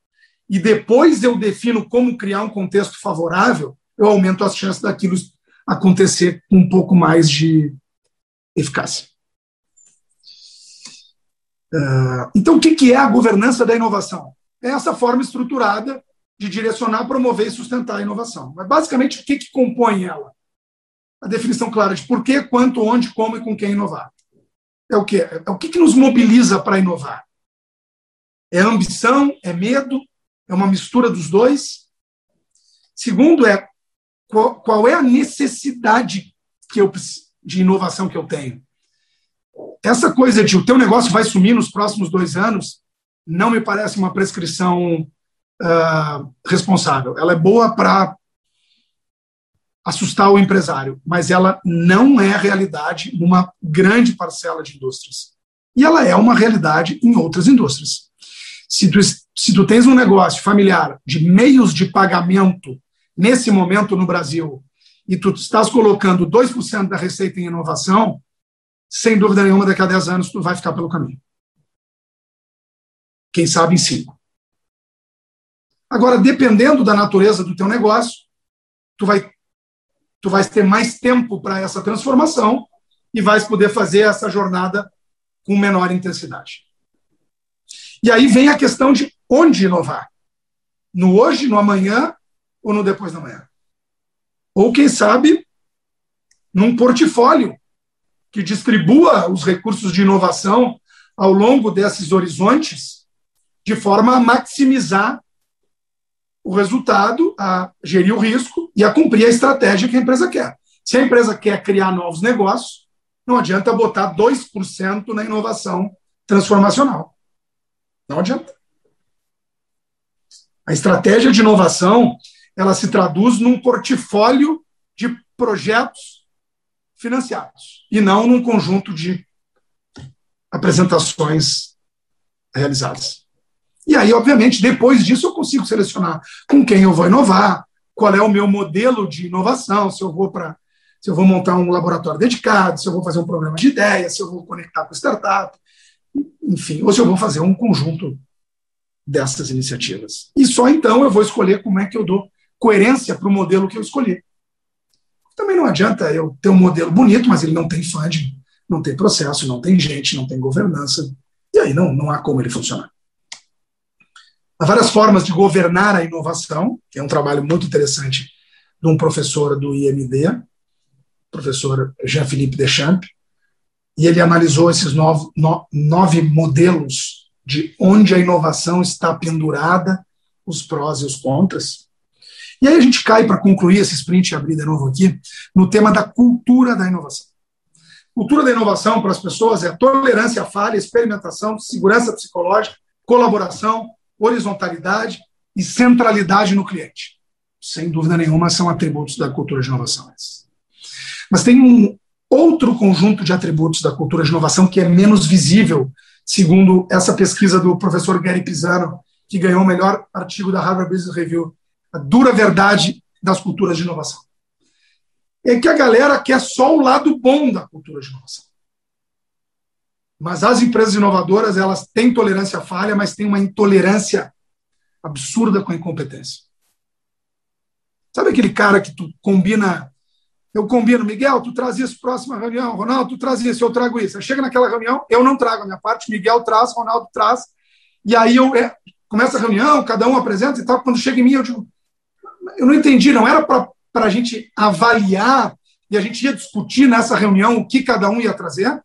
e depois eu defino como criar um contexto favorável, eu aumento as chances daquilo acontecer com um pouco mais de eficácia. Uh, então, o que é a governança da inovação? É essa forma estruturada de direcionar, promover e sustentar a inovação. Mas, basicamente, o que, que compõe ela? A definição clara de por que, quanto, onde, como e com quem inovar. É o que? É o que, que nos mobiliza para inovar? É ambição? É medo? É uma mistura dos dois? Segundo, é qual, qual é a necessidade que eu, de inovação que eu tenho? Essa coisa de o teu negócio vai sumir nos próximos dois anos não me parece uma prescrição uh, responsável. Ela é boa para assustar o empresário, mas ela não é realidade numa grande parcela de indústrias. E ela é uma realidade em outras indústrias. Se tu, se tu tens um negócio familiar de meios de pagamento nesse momento no Brasil e tu estás colocando 2% da receita em inovação, sem dúvida nenhuma, daqui a 10 anos tu vai ficar pelo caminho. Quem sabe em 5. Agora, dependendo da natureza do teu negócio, tu vai, tu vais ter mais tempo para essa transformação e vais poder fazer essa jornada com menor intensidade. E aí vem a questão de onde inovar. No hoje, no amanhã ou no depois da manhã. Ou, quem sabe, num portfólio que distribua os recursos de inovação ao longo desses horizontes, de forma a maximizar o resultado, a gerir o risco e a cumprir a estratégia que a empresa quer. Se a empresa quer criar novos negócios, não adianta botar 2% na inovação transformacional. Não adianta. A estratégia de inovação ela se traduz num portfólio de projetos financiados e não num conjunto de apresentações realizadas. E aí, obviamente, depois disso eu consigo selecionar com quem eu vou inovar, qual é o meu modelo de inovação, se eu vou para se eu vou montar um laboratório dedicado, se eu vou fazer um programa de ideias, se eu vou conectar com startup, enfim, ou se eu vou fazer um conjunto dessas iniciativas. E só então eu vou escolher como é que eu dou coerência para o modelo que eu escolhi. Também não adianta eu ter um modelo bonito, mas ele não tem funding, não tem processo, não tem gente, não tem governança, e aí não, não há como ele funcionar. Há várias formas de governar a inovação, que é um trabalho muito interessante de um professor do IMD, professor Jean-Philippe Deschamps, e ele analisou esses nove, nove modelos de onde a inovação está pendurada, os prós e os contras. E aí a gente cai para concluir esse sprint e abrir de novo aqui, no tema da cultura da inovação. Cultura da inovação para as pessoas é tolerância à falha, experimentação, segurança psicológica, colaboração, horizontalidade e centralidade no cliente. Sem dúvida nenhuma, são atributos da cultura de inovação. Mas tem um outro conjunto de atributos da cultura de inovação que é menos visível, segundo essa pesquisa do professor Gary Pisano, que ganhou o melhor artigo da Harvard Business Review, a dura verdade das culturas de inovação. É que a galera quer só o lado bom da cultura de inovação. Mas as empresas inovadoras, elas têm tolerância à falha, mas têm uma intolerância absurda com a incompetência. Sabe aquele cara que tu combina eu combino, Miguel, tu traz isso próxima reunião, Ronaldo, tu traz isso, eu trago isso. Chega naquela reunião, eu não trago a minha parte, Miguel traz, Ronaldo traz, e aí eu é, começa a reunião, cada um apresenta e tal. Quando chega em mim, eu digo, eu não entendi, não era para a gente avaliar e a gente ia discutir nessa reunião o que cada um ia trazer?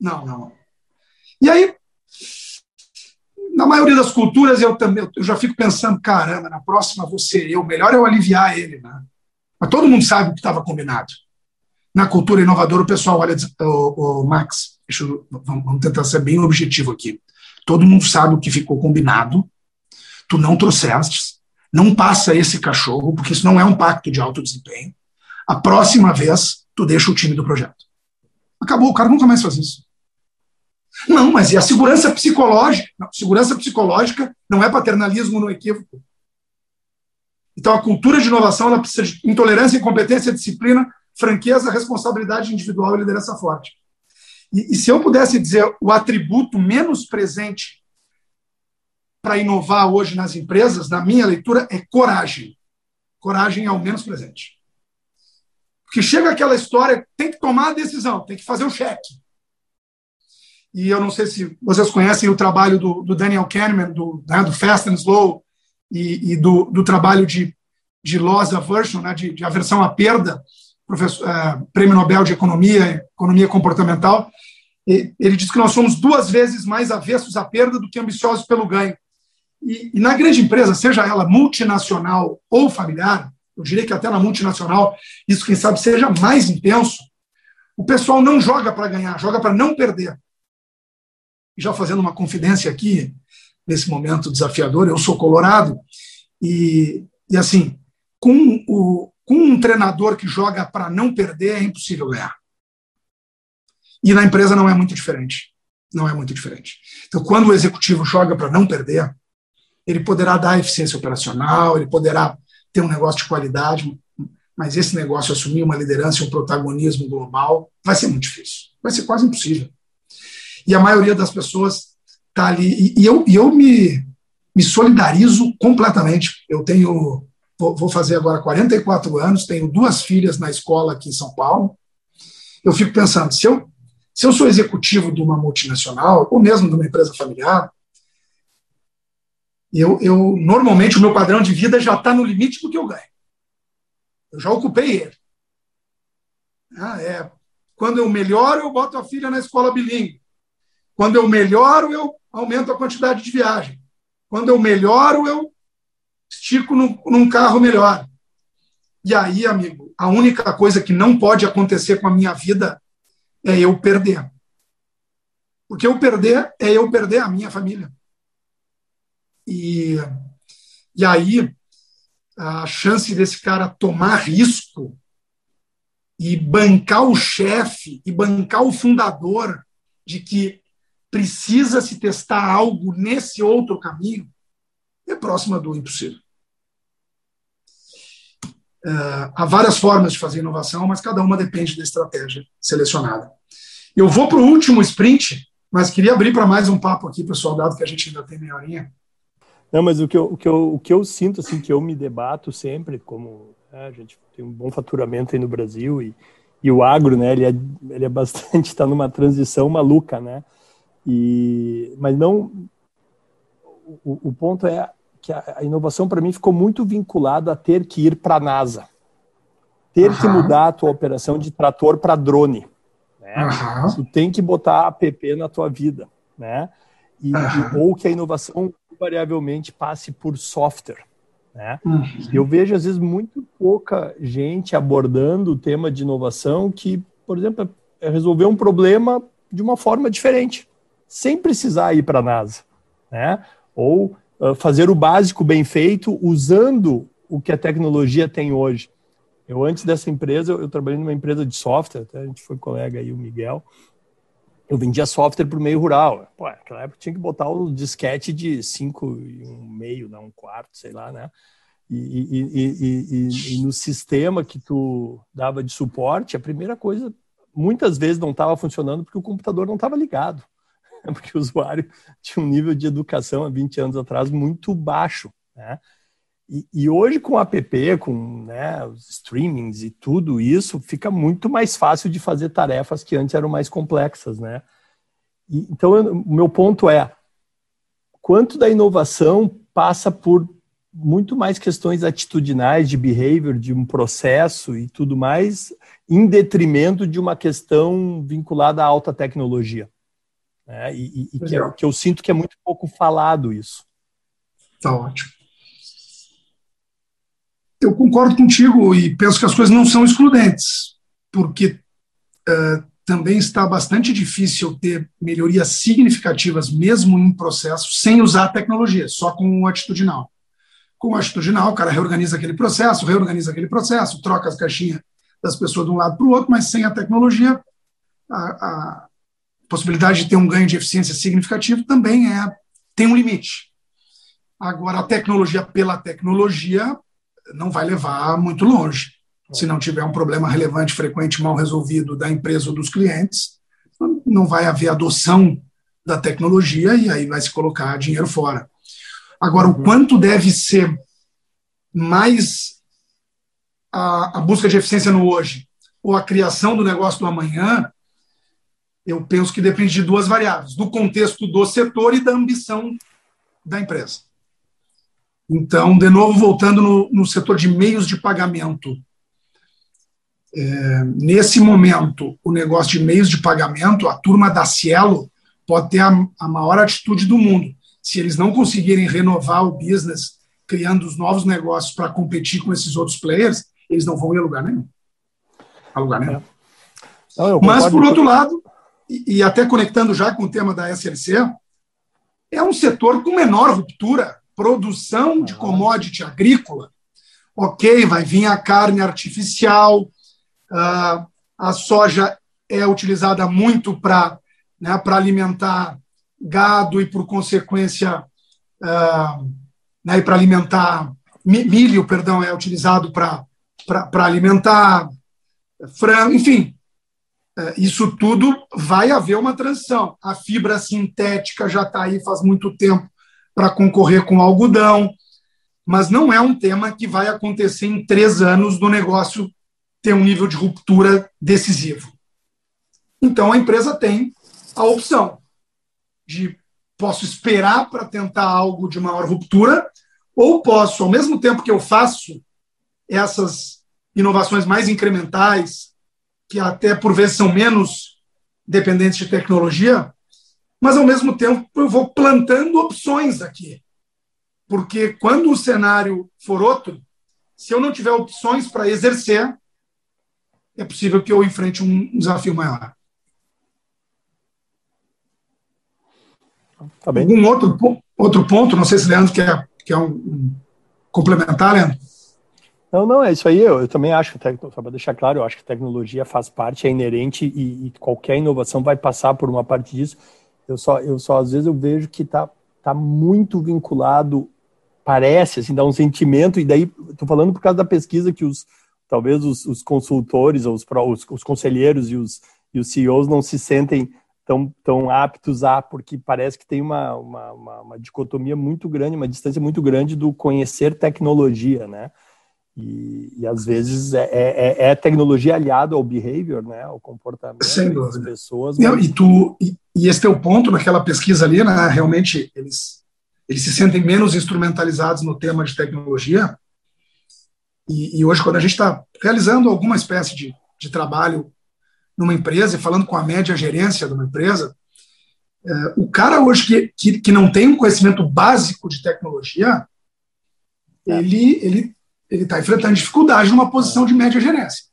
Não, não. E aí, na maioria das culturas, eu também eu já fico pensando, caramba, na próxima você eu, melhor eu aliviar ele, né? Mas todo mundo sabe o que estava combinado. Na cultura inovadora, o pessoal olha, o, o Max, eu, vamos tentar ser bem objetivo aqui. Todo mundo sabe o que ficou combinado, tu não trouxeste, não passa esse cachorro, porque isso não é um pacto de alto desempenho. A próxima vez, tu deixa o time do projeto. Acabou, o cara nunca mais faz isso. Não, mas e a segurança psicológica? Não, segurança psicológica não é paternalismo no equívoco. Então, a cultura de inovação ela precisa de intolerância, incompetência, disciplina, franqueza, responsabilidade individual e liderança forte. E, e se eu pudesse dizer o atributo menos presente para inovar hoje nas empresas, na minha leitura, é coragem. Coragem é o menos presente. Porque chega aquela história, tem que tomar a decisão, tem que fazer o cheque. E eu não sei se vocês conhecem o trabalho do, do Daniel Kahneman, do, né, do Fast and Slow, e, e do, do, trabalho de, de loss aversion, né, de, de aversão à perda, é, prêmio Nobel de Economia, Economia Comportamental, ele diz que nós somos duas vezes mais avessos à perda do que ambiciosos pelo ganho. E, e na grande empresa, seja ela multinacional ou familiar, eu diria que até na multinacional, isso, quem sabe, seja mais intenso, o pessoal não joga para ganhar, joga para não perder. E já fazendo uma confidência aqui, nesse momento desafiador. Eu sou colorado e, e assim, com, o, com um treinador que joga para não perder, é impossível ganhar. E na empresa não é muito diferente. Não é muito diferente. Então, quando o executivo joga para não perder, ele poderá dar eficiência operacional, ele poderá ter um negócio de qualidade, mas esse negócio assumir uma liderança e um protagonismo global vai ser muito difícil. Vai ser quase impossível. E a maioria das pessoas tá ali. E, eu, e eu me, me solidarizo completamente. Eu tenho, vou fazer agora 44 anos, tenho duas filhas na escola aqui em São Paulo. Eu fico pensando, se eu, se eu sou executivo de uma multinacional, ou mesmo de uma empresa familiar, eu, eu normalmente o meu padrão de vida já está no limite do que eu ganho. Eu já ocupei ele. Ah, é. Quando eu melhoro, eu boto a filha na escola bilíngue. Quando eu melhoro, eu aumento a quantidade de viagem. Quando eu melhoro, eu estico num, num carro melhor. E aí, amigo, a única coisa que não pode acontecer com a minha vida é eu perder. Porque eu perder é eu perder a minha família. E, e aí, a chance desse cara tomar risco e bancar o chefe e bancar o fundador de que precisa se testar algo nesse outro caminho, é próxima do impossível. Uh, há várias formas de fazer inovação, mas cada uma depende da estratégia selecionada. Eu vou para o último sprint, mas queria abrir para mais um papo aqui, pessoal, dado que a gente ainda tem meia horinha. Não, mas o que eu, o que eu, o que eu sinto, assim, que eu me debato sempre, como né, a gente tem um bom faturamento aí no Brasil e, e o agro, né, ele é, ele é bastante, está numa transição maluca, né, e, mas não. O, o ponto é que a, a inovação, para mim, ficou muito vinculada a ter que ir para a NASA. Ter uhum. que mudar a tua operação de trator para drone. Né? Uhum. Tu tem que botar app na tua vida. Né? E, uhum. e, ou que a inovação variavelmente passe por software. Né? Uhum. Eu vejo, às vezes, muito pouca gente abordando o tema de inovação que, por exemplo, é resolver um problema de uma forma diferente sem precisar ir para a NASA, né? Ou uh, fazer o básico bem feito usando o que a tecnologia tem hoje. Eu, antes dessa empresa, eu, eu trabalhei numa empresa de software, até a gente foi colega aí, o Miguel. Eu vendia software para o meio rural. Pô, naquela época tinha que botar o disquete de 5 e um meio, não, um quarto, sei lá, né? E, e, e, e, no sistema que tu dava de suporte, a primeira coisa, muitas vezes não estava funcionando porque o computador não estava ligado. Porque o usuário tinha um nível de educação há 20 anos atrás muito baixo. Né? E, e, hoje com o app, com né, os streamings e tudo isso, fica muito mais fácil de fazer tarefas que antes eram mais complexas, né? E, então, o meu ponto é, quanto da inovação passa por muito mais questões atitudinais, de behavior, de um processo e tudo mais, em detrimento de uma questão vinculada à alta tecnologia. Né? E, e que, é, que eu sinto que é muito pouco falado isso. Tá ótimo eu concordo contigo e penso que as coisas não são excludentes, porque uh, também está bastante difícil ter melhorias significativas, mesmo em processo, sem usar a tecnologia, só com o atitudinal. Com o atitudinal, o cara reorganiza aquele processo, reorganiza aquele processo, troca as caixinhas das pessoas de um lado para o outro, mas sem a tecnologia, a, a possibilidade de ter um ganho de eficiência significativo também é tem um limite. Agora, a tecnologia pela tecnologia não vai levar muito longe. Se não tiver um problema relevante, frequente, mal resolvido da empresa ou dos clientes, não vai haver adoção da tecnologia e aí vai se colocar dinheiro fora. Agora, o uhum. quanto deve ser mais a, a, busca de eficiência no hoje ou a criação do negócio do amanhã, eu penso que depende de duas variáveis: do contexto do setor e da ambição da empresa. Então, de novo, voltando no, no setor de meios de pagamento. É, nesse momento, o negócio de meios de pagamento, a turma da Cielo pode ter a, a maior atitude do mundo. Se eles não conseguirem renovar o business, criando os novos negócios para competir com esses outros players, eles não vão ir a lugar nenhum. A lugar nenhum. Não, Mas, por outro lado, e, e até conectando já com o tema da SLC, é um setor com menor ruptura produção de commodity agrícola, ok, vai vir a carne artificial, a soja é utilizada muito para né, alimentar gado e, por consequência, né, para alimentar milho, perdão, é utilizado para alimentar frango, enfim, uh, isso tudo vai haver uma transição. A fibra sintética já está aí faz muito tempo para concorrer com algodão, mas não é um tema que vai acontecer em três anos do negócio ter um nível de ruptura decisivo. Então a empresa tem a opção de posso esperar para tentar algo de maior ruptura, ou posso, ao mesmo tempo que eu faço essas inovações mais incrementais, que até por vezes são menos dependentes de tecnologia, mas ao mesmo tempo eu vou plantando opções aqui. Porque quando o cenário for outro, se eu não tiver opções para exercer, é possível que eu enfrente um desafio maior. Tá bem. Algum outro, outro ponto, não sei se Leandro quer, quer um, um complementar, Leandro? Não, não, é isso aí. Eu, eu também acho, só para deixar claro, eu acho que tecnologia faz parte, é inerente e, e, qualquer inovação vai passar por uma parte disso. Eu só, eu só às vezes eu vejo que tá, tá muito vinculado, parece, assim, dá um sentimento, e daí, estou falando por causa da pesquisa que os, talvez os, os consultores, ou os, os, os conselheiros e os, e os CEOs não se sentem tão, tão aptos a, porque parece que tem uma, uma, uma, uma dicotomia muito grande, uma distância muito grande do conhecer tecnologia, né? E, e, às vezes é, é, é, tecnologia aliada ao behavior, né, ao comportamento das pessoas. Não, e, tu, e, e, esse teu ponto naquela pesquisa ali, né, realmente eles, eles se sentem menos instrumentalizados no tema de tecnologia. E, e hoje, quando a gente está realizando alguma espécie de, de trabalho numa empresa e falando com a média gerência de uma empresa, é, o cara hoje que, que, que não tem um conhecimento básico de tecnologia, é. ele, ele ele está enfrentando dificuldade numa posição de média gerência.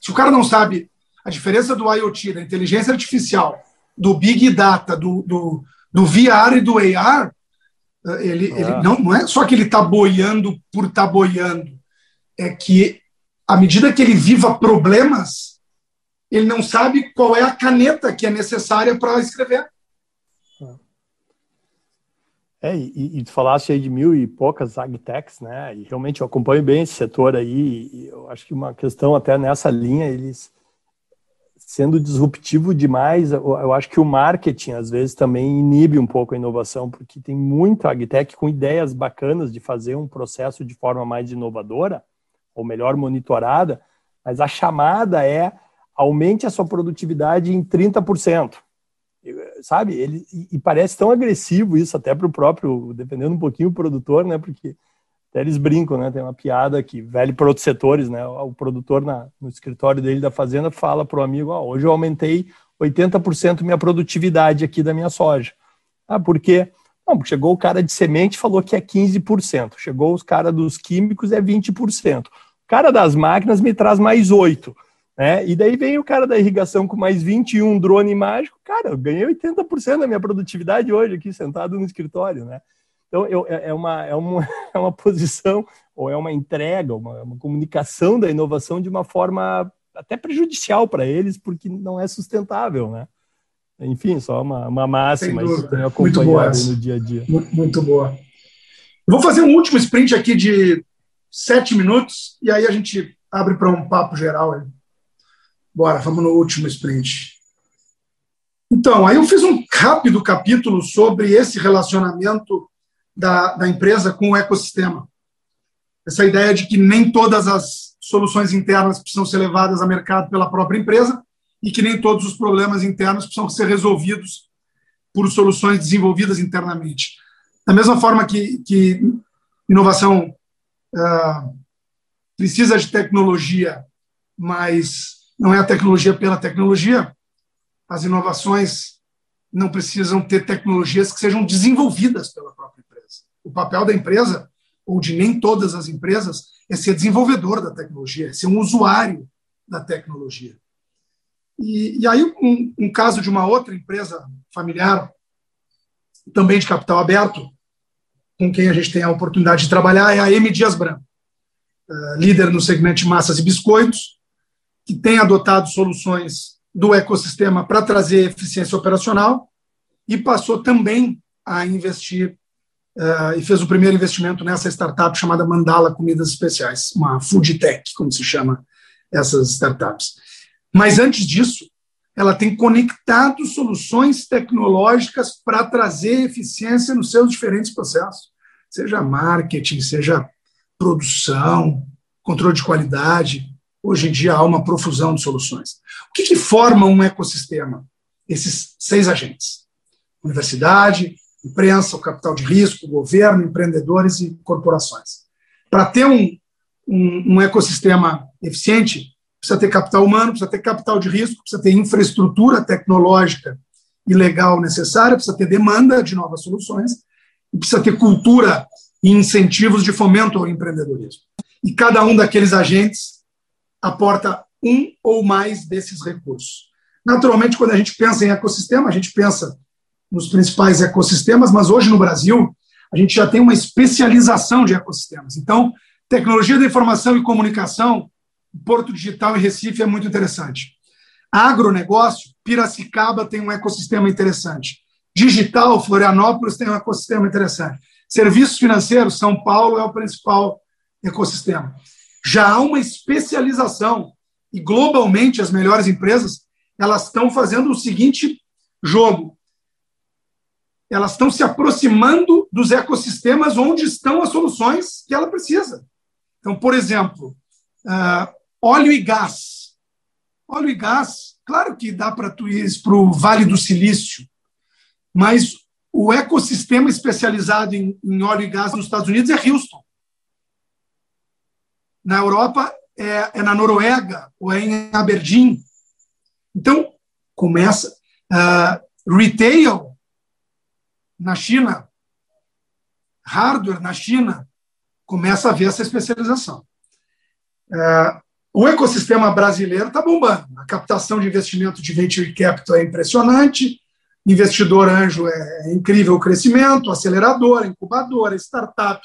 Se o cara não sabe a diferença do IoT, da inteligência artificial, do Big Data, do, do, do VR e do AR, eh, ele, ele ah. não, não é só que ele está boiando por estar tá boiando, é que à medida que ele viva problemas, ele não sabe qual é a caneta que é necessária para escrever. É, e, e tu falaste aí de mil e poucas agtechs, né? E realmente eu acompanho bem esse setor aí. E eu acho que uma questão até nessa linha, eles sendo disruptivo demais, eu, acho que o marketing às vezes também inibe um pouco a inovação, porque tem muita agtech com ideias bacanas de fazer um processo de forma mais inovadora, ou melhor monitorada, mas a chamada é aumente a sua produtividade em 30% sabe? Ele, e, parece tão agressivo isso até para o próprio, dependendo um pouquinho o produtor, né? Porque até eles brincam, né? Tem uma piada que velho para outros setores, né? O produtor na, no escritório dele da fazenda fala para o amigo: hoje eu aumentei 80% minha produtividade aqui da minha soja. Ah, por quê? Não, chegou o cara de semente falou que é 15%. Chegou os cara dos químicos é 20%. O cara das máquinas me traz mais 8%. Né? E daí vem o cara da irrigação com mais 21 drone mágico. Cara, eu ganhei 80% da minha produtividade hoje aqui, sentado no escritório, né? Então, eu, é, é, uma, é, uma, é uma posição, ou é uma entrega, uma, uma comunicação da inovação de uma forma até prejudicial para eles, porque não é sustentável, né? Enfim, só uma, uma máxima tenho acompanhado no dia a dia. Muito, muito boa. vou fazer um último sprint aqui de sete minutos, e aí a gente abre para um papo geral. Aí. Bora, vamos no último sprint. Então, aí eu fiz um rápido capítulo sobre esse relacionamento da, da empresa com o ecossistema. Essa ideia de que nem todas as soluções internas precisam ser levadas a mercado pela própria empresa e que nem todos os problemas internos precisam ser resolvidos por soluções desenvolvidas internamente. Da mesma forma que, que inovação uh, precisa de tecnologia, mas não é a tecnologia pela tecnologia. As inovações não precisam ter tecnologias que sejam desenvolvidas pela própria empresa. O papel da empresa, ou de nem todas as empresas, é ser desenvolvedor da tecnologia, é ser um usuário da tecnologia. E, e aí, um, um caso de uma outra empresa familiar, também de capital aberto, com quem a gente tem a oportunidade de trabalhar, é a M. Dias Branco, uh, líder no segmento de massas e biscoitos, que tem adotado soluções do ecossistema para trazer eficiência operacional e passou também a investir uh, e fez o primeiro investimento nessa startup chamada Mandala Comidas Especiais, uma food tech, como se chama essas startups. Mas antes disso, ela tem conectado soluções tecnológicas para trazer eficiência nos seus diferentes processos, seja marketing, seja produção, controle de qualidade, Hoje em dia há uma profusão de soluções. O que, que forma um ecossistema? Esses seis agentes: universidade, imprensa, o capital de risco, governo, empreendedores e corporações. Para ter um, um, um, ecossistema eficiente, precisa ter capital humano, precisa ter capital de risco, precisa ter infraestrutura tecnológica e legal necessária, precisa ter demanda de novas soluções e precisa ter cultura e incentivos de fomento ao empreendedorismo. E cada um daqueles agentes aporta um ou mais desses recursos. Naturalmente, quando a gente pensa em ecossistema, a gente pensa nos principais ecossistemas, mas hoje no Brasil, a gente já tem uma especialização de ecossistemas. Então, tecnologia da informação e comunicação, Porto Digital e Recife é muito interessante. Agronegócio, Piracicaba tem um ecossistema interessante. Digital, Florianópolis tem um ecossistema interessante. Serviços financeiros, São Paulo é o principal ecossistema já há uma especialização e globalmente as melhores empresas elas estão fazendo o seguinte jogo. Elas estão se aproximando dos ecossistemas onde estão as soluções que ela precisa. Então, por exemplo, uh, óleo e gás. Óleo e gás, claro que dá para tu ir para o Vale do Silício, mas o ecossistema especializado em, em óleo e gás nos Estados Unidos é Houston. Na Europa é, é na Noruega ou é em Aberdeen. Então, começa. Uh, retail na China, hardware na China, começa a ver essa especialização. Uh, o ecossistema brasileiro está bombando. A captação de investimento de venture capital é impressionante, investidor anjo é, é incrível o crescimento, aceleradora, incubadora, startup,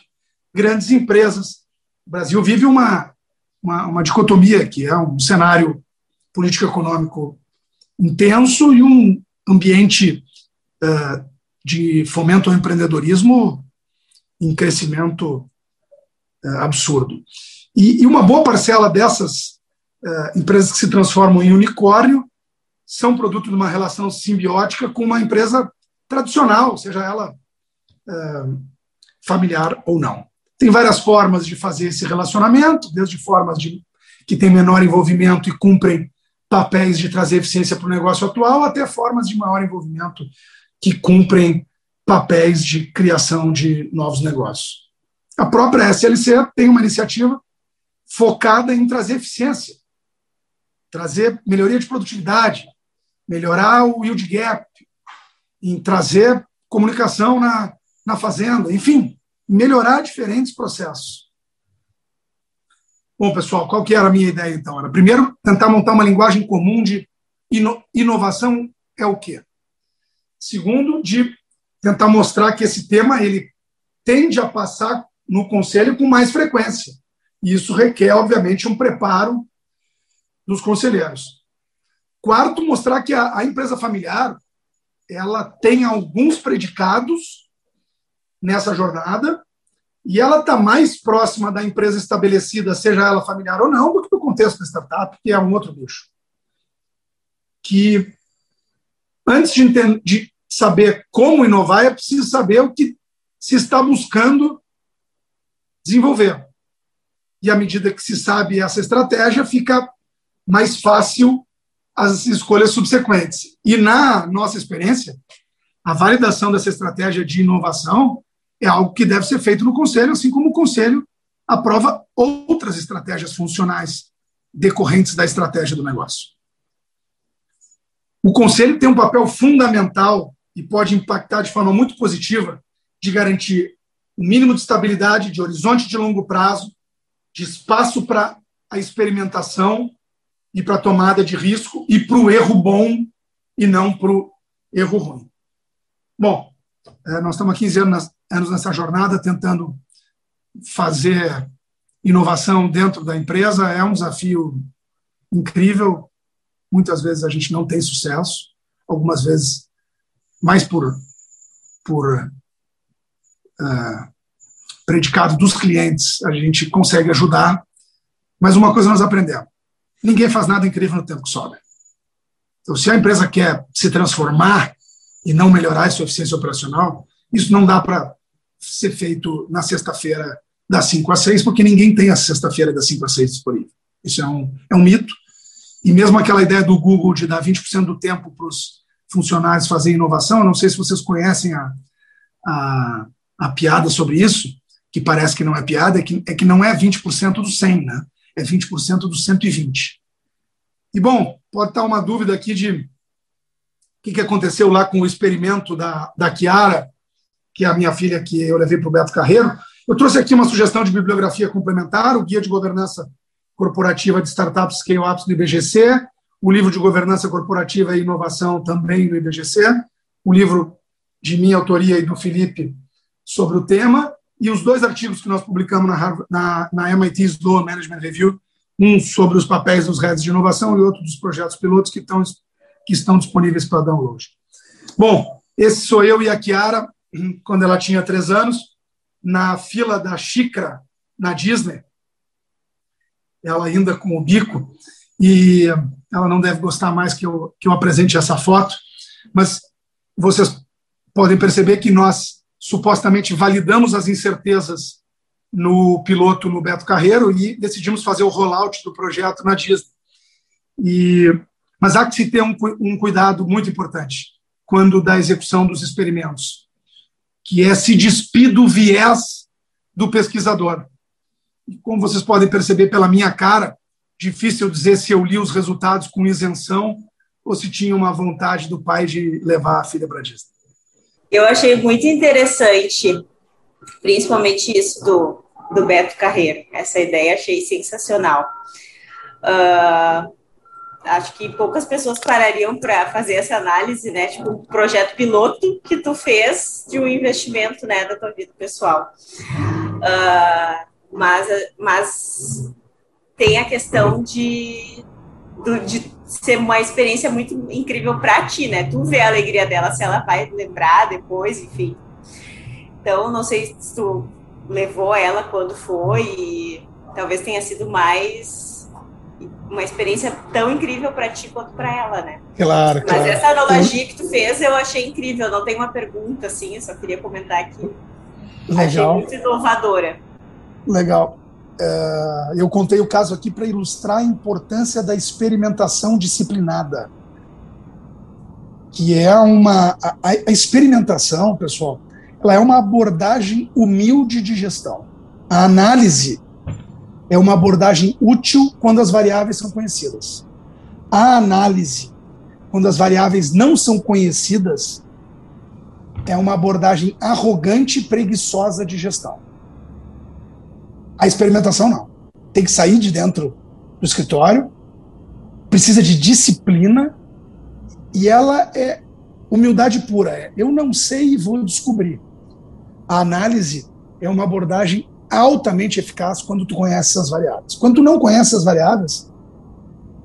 grandes empresas. O Brasil vive uma, uma, uma dicotomia, que é um cenário político-econômico intenso e um ambiente uh, de fomento ao empreendedorismo em crescimento uh, absurdo. E, e, uma boa parcela dessas uh, empresas que se transformam em unicórnio são produto de uma relação simbiótica com uma empresa tradicional, seja ela familiar ou não. Tem várias formas de fazer esse relacionamento, desde formas de, que têm menor envolvimento e cumprem papéis de trazer eficiência para o negócio atual, até formas de maior envolvimento que cumprem papéis de criação de novos negócios. A própria SLC tem uma iniciativa focada em trazer eficiência, trazer melhoria de produtividade, melhorar o yield gap, em trazer comunicação na, na fazenda, enfim, melhorar diferentes processos. Bom, pessoal, qual que era a minha ideia então? Era primeiro tentar montar uma linguagem comum de ino inovação é o quê? Segundo, de tentar mostrar que esse tema ele tende a passar no conselho com mais frequência. E isso requer, obviamente, um preparo dos conselheiros. Quarto, mostrar que a, a empresa familiar ela tem alguns predicados nessa jornada e ela está mais próxima da empresa estabelecida, seja ela familiar ou não, do que do contexto da startup, que é um outro bicho. Que antes de, entender, de saber como inovar, é preciso saber o que se está buscando desenvolver. E à medida que se sabe essa estratégia, fica mais fácil as escolhas subsequentes. E na nossa experiência, a validação dessa estratégia de inovação é algo que deve ser feito no conselho, assim como o conselho aprova outras estratégias funcionais decorrentes da estratégia do negócio. O conselho tem um papel fundamental e pode impactar de forma muito positiva de garantir o um mínimo de estabilidade, de horizonte de longo prazo, de espaço para a experimentação e para a tomada de risco e para o erro bom e não para o erro ruim. Bom, é, nós estamos há 15 anos anos nessa jornada tentando fazer inovação dentro da empresa. É um desafio incrível. Muitas vezes a gente não tem sucesso, algumas vezes mais por, por uh, predicado dos clientes a gente consegue ajudar. Mas uma coisa nós aprendemos: ninguém faz nada incrível no tempo que sobra. Então, se a empresa quer se transformar e não melhorar a sua eficiência operacional, isso não dá para ser feito na sexta-feira das 5 às 6, porque ninguém tem a sexta-feira das 5 às 6 disponível. Isso é um, é um mito. E mesmo aquela ideia do Google de dar 20% do tempo para os funcionários fazer inovação, não sei se vocês conhecem a, a, a, piada sobre isso, que parece que não é piada, é que, é que não é 20% do 100, né? é 20% do 120. E, bom, pode estar uma dúvida aqui de o que, que aconteceu lá com o experimento da, da Chiara, que é a minha filha que eu levei para o Beto Carreiro. Eu trouxe aqui uma sugestão de bibliografia complementar, o Guia de Governança Corporativa de Startups Scale-Ups do IBGC, o livro de Governança Corporativa e Inovação também do IBGC, o livro de minha autoria e do Felipe sobre o tema, e os dois artigos que nós publicamos na, Harvard, na, na MIT Sloan Management Review, um sobre os papéis dos redes de inovação e outro dos projetos pilotos que que estão disponíveis para download. Bom, esse sou eu e a Kiara, quando ela tinha três anos, na fila da xícara na Disney, ela ainda com o bico, e ela não deve gostar mais que eu, que eu apresente essa foto, mas vocês podem perceber que nós supostamente validamos as incertezas no piloto no Beto Carreiro e decidimos fazer o rollout do projeto na Disney. E, mas há que se ter um, um cuidado muito importante quando da execução dos experimentos que é se despir do viés do pesquisador. E como vocês podem perceber pela minha cara, difícil dizer se eu li os resultados com isenção ou se tinha uma vontade do pai de levar a filha para Disney. Eu achei muito interessante, principalmente isso do, do Beto Carreiro. Essa ideia achei sensacional. Uh, acho que poucas pessoas parariam para fazer essa análise, né? Tipo, um projeto piloto que tu fez de um investimento, né, da tua vida pessoal. Uh, mas, mas tem a questão de, do, de ser uma experiência muito incrível para ti, né? Tu vê a alegria dela, se ela vai lembrar depois, enfim. Então, não sei se tu levou ela quando foi, e talvez tenha sido mais uma experiência tão incrível para ti quanto para ela, né? Claro, Mas claro. essa analogia que tu fez, eu achei incrível. Não tem uma pergunta assim, eu só queria comentar aqui. Achei Legal, muito inovadora. legal. É, eu contei o caso aqui para ilustrar a importância da experimentação disciplinada, que é uma a, a experimentação, pessoal. Ela é uma abordagem humilde de gestão. A análise é uma abordagem útil quando as variáveis são conhecidas. A análise, quando as variáveis não são conhecidas, é uma abordagem arrogante e preguiçosa de gestão. A experimentação não. Tem que sair de dentro do escritório, precisa de disciplina e ela é humildade pura. É, eu não sei e vou descobrir. A análise é uma abordagem altamente eficaz quando tu conhece as variáveis. Quando tu não conhece as variáveis,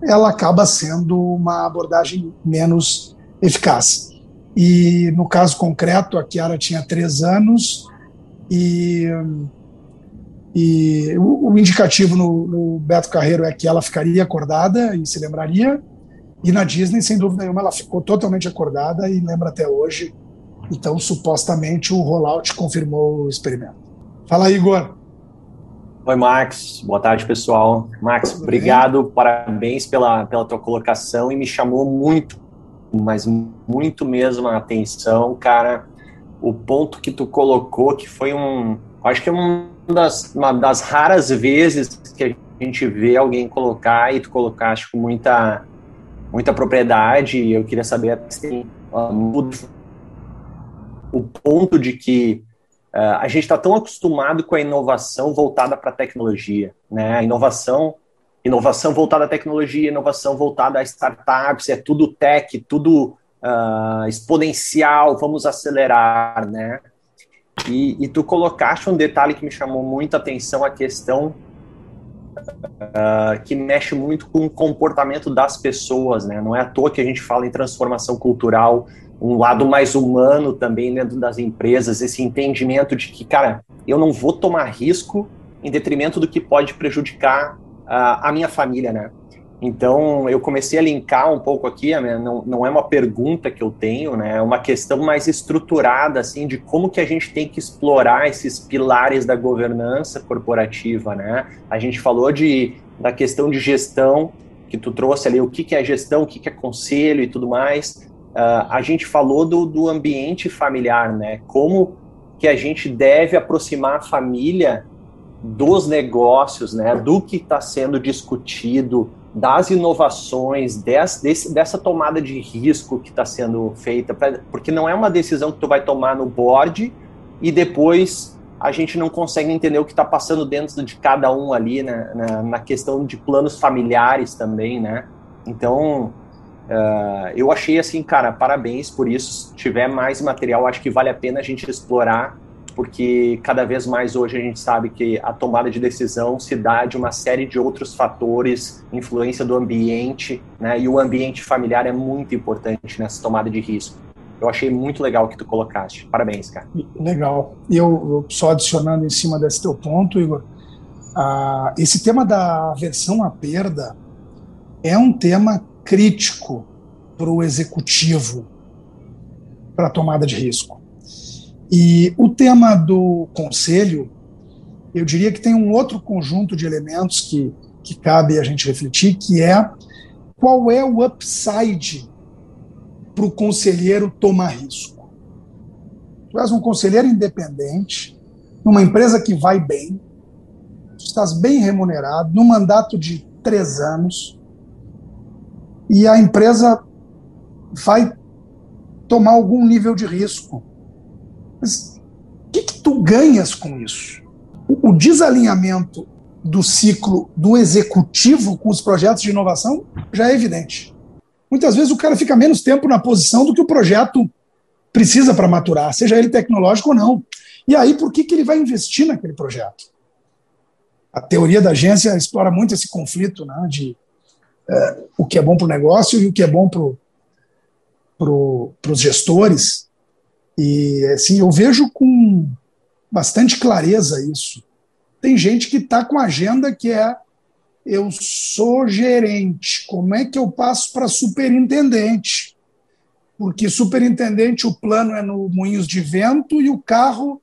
ela acaba sendo uma abordagem menos eficaz. E no caso concreto, a Kiara tinha três anos e, e o, o indicativo no, no Beto Carreiro é que ela ficaria acordada e se lembraria. E na Disney, sem dúvida nenhuma, ela ficou totalmente acordada e lembra até hoje. Então, supostamente, o rollout confirmou o experimento. Fala, Igor. Oi, Max. Boa tarde, pessoal. Max, Tudo obrigado, parabéns pela, pela tua colocação e me chamou muito, mas muito mesmo a atenção, cara, o ponto que tu colocou, que foi um, acho que é uma das, uma das raras vezes que a gente vê alguém colocar e tu colocaste com muita, muita propriedade, e eu queria saber assim, o ponto de que Uh, a gente está tão acostumado com a inovação voltada para a tecnologia, né? A inovação, inovação voltada à tecnologia, inovação voltada a startups, é tudo tech, tudo uh, exponencial, vamos acelerar, né? E, e, tu colocaste um detalhe que me chamou muita atenção, a questão uh, que mexe muito com o comportamento das pessoas, né? Não é à toa que a gente fala em transformação cultural, um lado mais humano também dentro das empresas, esse entendimento de que, cara, eu não vou tomar risco em detrimento do que pode prejudicar uh, a minha família, né? Então, eu comecei a linkar um pouco aqui, não, não é uma pergunta que eu tenho, né? É uma questão mais estruturada, assim, de como que a gente tem que explorar esses pilares da governança corporativa, né? A gente falou de, da questão de gestão, que tu trouxe ali, o que, que é gestão, o que, que é conselho e tudo mais, Uh, a gente falou do, do ambiente familiar, né? Como que a gente deve aproximar a família dos negócios, né? Do que está sendo discutido, das inovações, des, desse, dessa tomada de risco que está sendo feita, pra, porque não é uma decisão que tu vai tomar no board e depois a gente não consegue entender o que está passando dentro de cada um ali, né? Na, na questão de planos familiares também, né? Então, Uh, eu achei assim, cara, parabéns por isso. Se tiver mais material, acho que vale a pena a gente explorar, porque cada vez mais hoje a gente sabe que a tomada de decisão se dá de uma série de outros fatores, influência do ambiente, né? E o ambiente familiar é muito importante nessa tomada de risco. Eu achei muito legal o que tu colocaste. Parabéns, cara. Legal. E eu, eu, só adicionando em cima desse teu ponto, Igor, uh, esse tema da aversão à perda é um tema crítico para o executivo para a tomada de risco. E o tema do conselho, eu diria que tem um outro conjunto de elementos que, que cabe a gente refletir, que é qual é o upside para o conselheiro tomar risco. Tu és um conselheiro independente, numa empresa que vai bem, tu estás bem remunerado, num mandato de três anos, e a empresa vai tomar algum nível de risco. Mas o que, que tu ganhas com isso? O, o desalinhamento do ciclo do executivo com os projetos de inovação já é evidente. Muitas vezes o cara fica menos tempo na posição do que o projeto precisa para maturar, seja ele tecnológico ou não. E aí, por que, que ele vai investir naquele projeto? a teoria da agência explora muito esse conflito né, de é, o que é bom para o negócio e o que é bom para pro, os gestores. E assim, eu vejo com bastante clareza isso. Tem gente que está com agenda que é eu sou gerente, como é que eu passo para superintendente? Porque superintendente, o plano é no Moinhos de Vento e o carro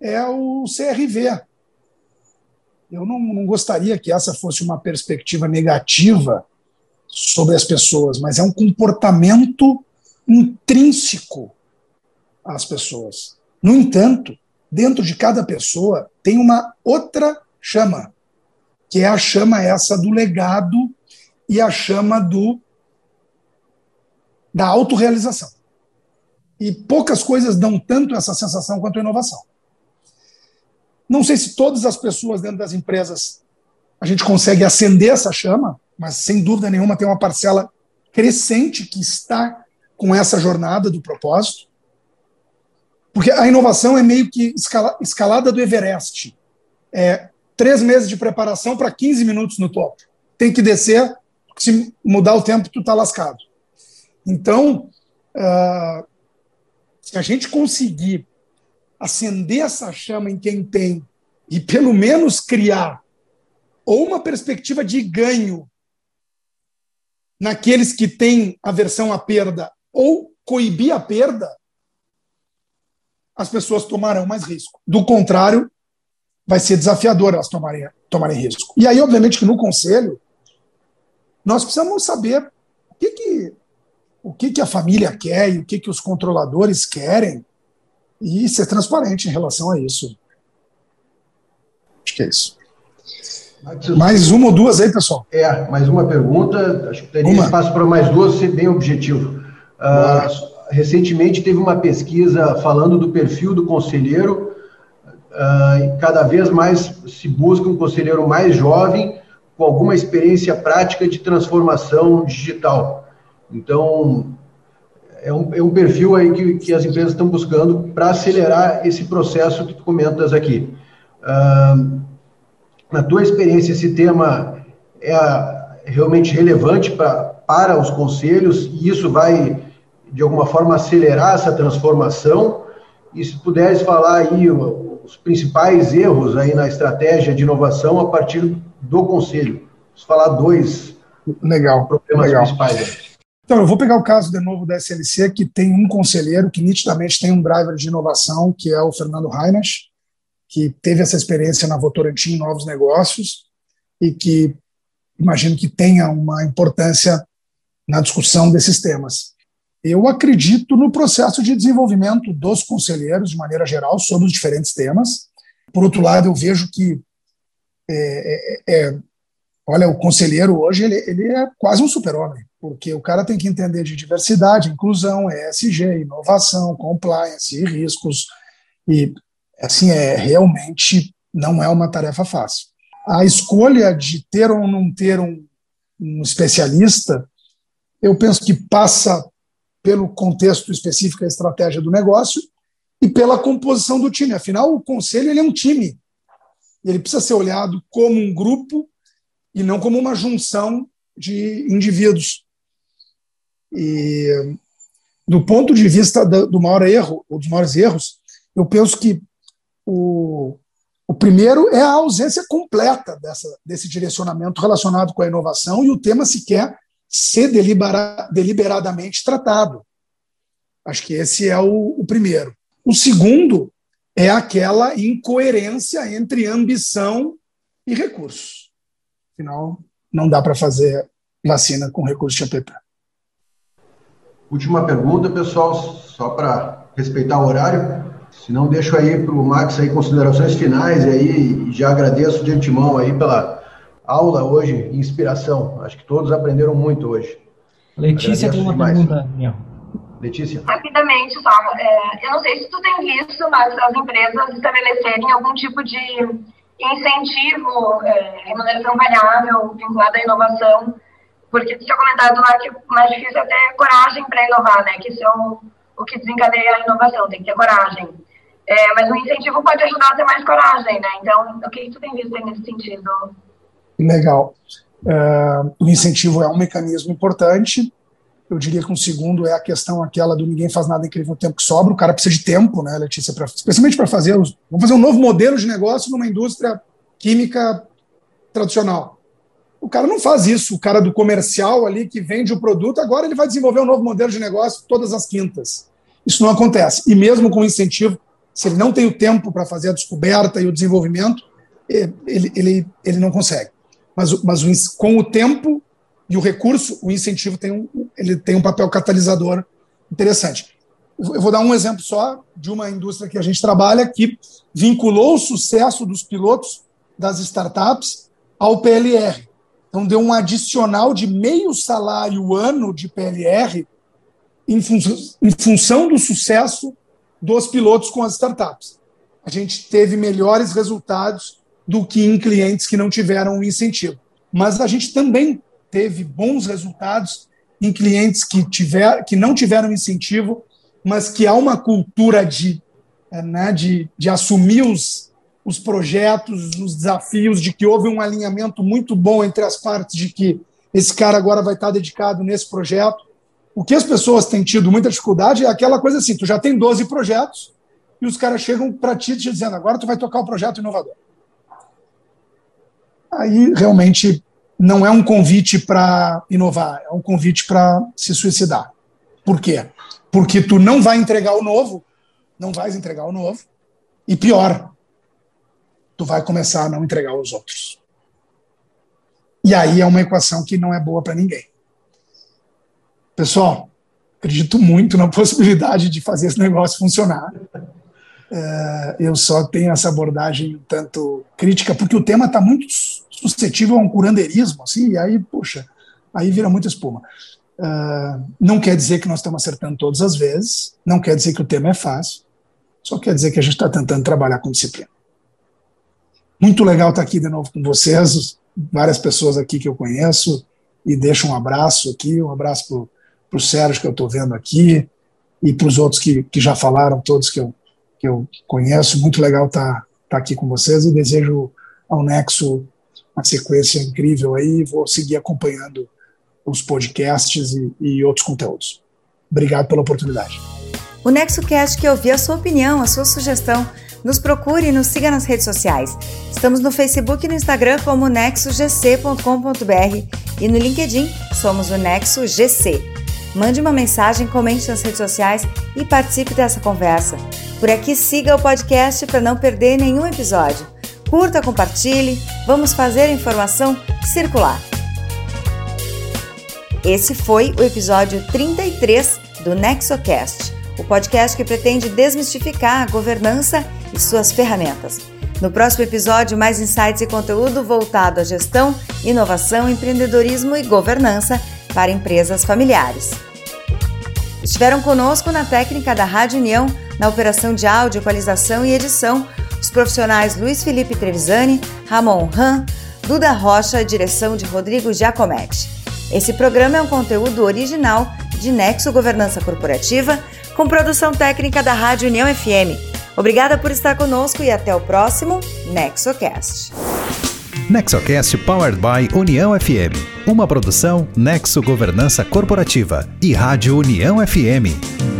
é o CRV. Eu não, não gostaria que essa fosse uma perspectiva negativa sobre as pessoas, mas é um comportamento intrínseco às pessoas. No entanto, dentro de cada pessoa tem uma outra chama, que é a chama essa do legado e a chama do da autorrealização. E poucas coisas dão tanto essa sensação quanto a inovação. Não sei se todas as pessoas dentro das empresas a gente consegue acender essa chama, mas sem dúvida nenhuma tem uma parcela crescente que está com essa jornada do propósito. Porque a inovação é meio que escala, escalada do Everest. É três meses de preparação para 15 minutos no topo. Tem que descer, se mudar o tempo, tu está lascado. Então, uh, se a gente conseguir acender essa chama em quem tem e pelo menos criar ou uma perspectiva de ganho naqueles que têm aversão à perda ou coibir a perda, as pessoas tomarão mais risco. Do contrário, vai ser desafiador elas tomarem, tomarem risco. E aí, obviamente, que no conselho, nós precisamos saber o que, que, o que, que a família quer e o que, que os controladores querem e ser transparente em relação a isso. Acho que é isso. Mais uma ou duas aí, pessoal? É, mais uma pergunta. Acho que teria uma. espaço para mais duas, ser bem objetivo. Uh, recentemente teve uma pesquisa falando do perfil do conselheiro. Uh, cada vez mais se busca um conselheiro mais jovem, com alguma experiência prática de transformação digital. Então, é um, é um perfil aí que, que as empresas estão buscando para acelerar esse processo que tu comentas aqui. Uh, na tua experiência, esse tema é realmente relevante pra, para os conselhos e isso vai, de alguma forma, acelerar essa transformação? E se puderes falar aí os principais erros aí na estratégia de inovação a partir do conselho. Vamos falar dois legal, problemas legal. principais. Então, eu vou pegar o caso de novo da SLC, que tem um conselheiro que nitidamente tem um driver de inovação, que é o Fernando Reines, que teve essa experiência na Votorantim novos negócios e que imagino que tenha uma importância na discussão desses temas. Eu acredito no processo de desenvolvimento dos conselheiros, de maneira geral, sobre os diferentes temas. Por outro lado, eu vejo que é, é, é olha, o conselheiro hoje ele, ele é quase um super-homem porque o cara tem que entender de diversidade, inclusão, ESG, inovação, compliance e riscos. E, assim, é realmente não é uma tarefa fácil. A escolha de ter ou não ter um, um especialista, eu penso que passa pelo contexto específico da estratégia do negócio e pela composição do time. Afinal, o conselho ele é um time. Ele precisa ser olhado como um grupo e não como uma junção de indivíduos. E do ponto de vista do maior erro, ou dos maiores erros, eu penso que o, o primeiro é a ausência completa dessa, desse direcionamento relacionado com a inovação e o tema sequer ser delibera, deliberadamente tratado. Acho que esse é o, o primeiro. O segundo é aquela incoerência entre ambição e recursos. Afinal, não dá para fazer vacina com recurso de APP. Última pergunta, pessoal, só para respeitar o horário. Se não, deixo aí para o Max aí considerações finais e aí já agradeço de antemão aí pela aula hoje, inspiração. Acho que todos aprenderam muito hoje. Letícia tem uma demais. pergunta, Daniel. Letícia. Rapidamente, só. É, eu não sei se tu tem visto, mas as empresas estabelecerem algum tipo de incentivo, é, remuneração variável vinculada à inovação porque tinha comentado lá que o mais difícil é ter coragem para inovar, né? Que isso é o, o que desencadeia a inovação, tem que ter coragem. É, mas o incentivo pode ajudar a ter mais coragem, né? Então, o que tu tem visto nesse sentido? Legal. Uh, o incentivo é um mecanismo importante. Eu diria que um segundo é a questão aquela do ninguém faz nada incrível no tempo que sobra. O cara precisa de tempo, né, Letícia? Pra, especialmente para fazer. Os, vamos fazer um novo modelo de negócio numa indústria química tradicional. O cara não faz isso. O cara do comercial ali que vende o produto, agora ele vai desenvolver um novo modelo de negócio todas as quintas. Isso não acontece. E mesmo com incentivo, se ele não tem o tempo para fazer a descoberta e o desenvolvimento, ele, ele, ele não consegue. Mas, mas com o tempo e o recurso, o incentivo tem um, ele tem um papel catalisador interessante. Eu vou dar um exemplo só de uma indústria que a gente trabalha que vinculou o sucesso dos pilotos das startups ao PLR. Então, deu um adicional de meio salário ano de PLR em, fun em função do sucesso dos pilotos com as startups. A gente teve melhores resultados do que em clientes que não tiveram o incentivo. Mas a gente também teve bons resultados em clientes que, tiver, que não tiveram incentivo, mas que há uma cultura de, eh, né, de, de assumir os, os projetos, os desafios, de que houve um alinhamento muito bom entre as partes, de que esse cara agora vai estar dedicado nesse projeto. O que as pessoas têm tido muita dificuldade é aquela coisa assim: tu já tem 12 projetos e os caras chegam para ti te dizendo, agora tu vai tocar o projeto inovador. Aí realmente não é um convite para inovar, é um convite para se suicidar. Por quê? Porque tu não vai entregar o novo, não vais entregar o novo, e pior, tu vai começar a não entregar os outros. E aí é uma equação que não é boa para ninguém. Pessoal, acredito muito na possibilidade de fazer esse negócio funcionar. É, eu só tenho essa abordagem tanto crítica, porque o tema está muito suscetível a um curandeirismo, assim, e aí, puxa, aí vira muita espuma. Uh, não quer dizer que nós estamos acertando todas as vezes, não quer dizer que o tema é fácil, só quer dizer que a gente está tentando trabalhar com disciplina. Muito legal estar aqui de novo com vocês, várias pessoas aqui que eu conheço, e deixo um abraço aqui, um abraço para o Sérgio que eu estou vendo aqui, e para os outros que, que já falaram, todos que eu, que eu conheço. Muito legal estar, estar aqui com vocês e desejo ao Nexo uma sequência incrível aí. Vou seguir acompanhando os podcasts e, e outros conteúdos. Obrigado pela oportunidade. O NexoCast quer ouvir a sua opinião, a sua sugestão. Nos procure e nos siga nas redes sociais. Estamos no Facebook e no Instagram como nexogc.com.br e no LinkedIn somos o Nexo GC. Mande uma mensagem, comente nas redes sociais e participe dessa conversa. Por aqui siga o podcast para não perder nenhum episódio. Curta, compartilhe, vamos fazer a informação circular. Esse foi o episódio 33 do NexoCast, o podcast que pretende desmistificar a governança e suas ferramentas. No próximo episódio, mais insights e conteúdo voltado à gestão, inovação, empreendedorismo e governança para empresas familiares. Estiveram conosco na técnica da Rádio União, na operação de áudio, equalização e edição, os profissionais Luiz Felipe Trevisani, Ramon Ram, Duda Rocha, direção de Rodrigo Giacometti. Esse programa é um conteúdo original de Nexo Governança Corporativa, com produção técnica da Rádio União FM. Obrigada por estar conosco e até o próximo NexoCast. NexoCast Powered by União FM. Uma produção Nexo Governança Corporativa e Rádio União FM.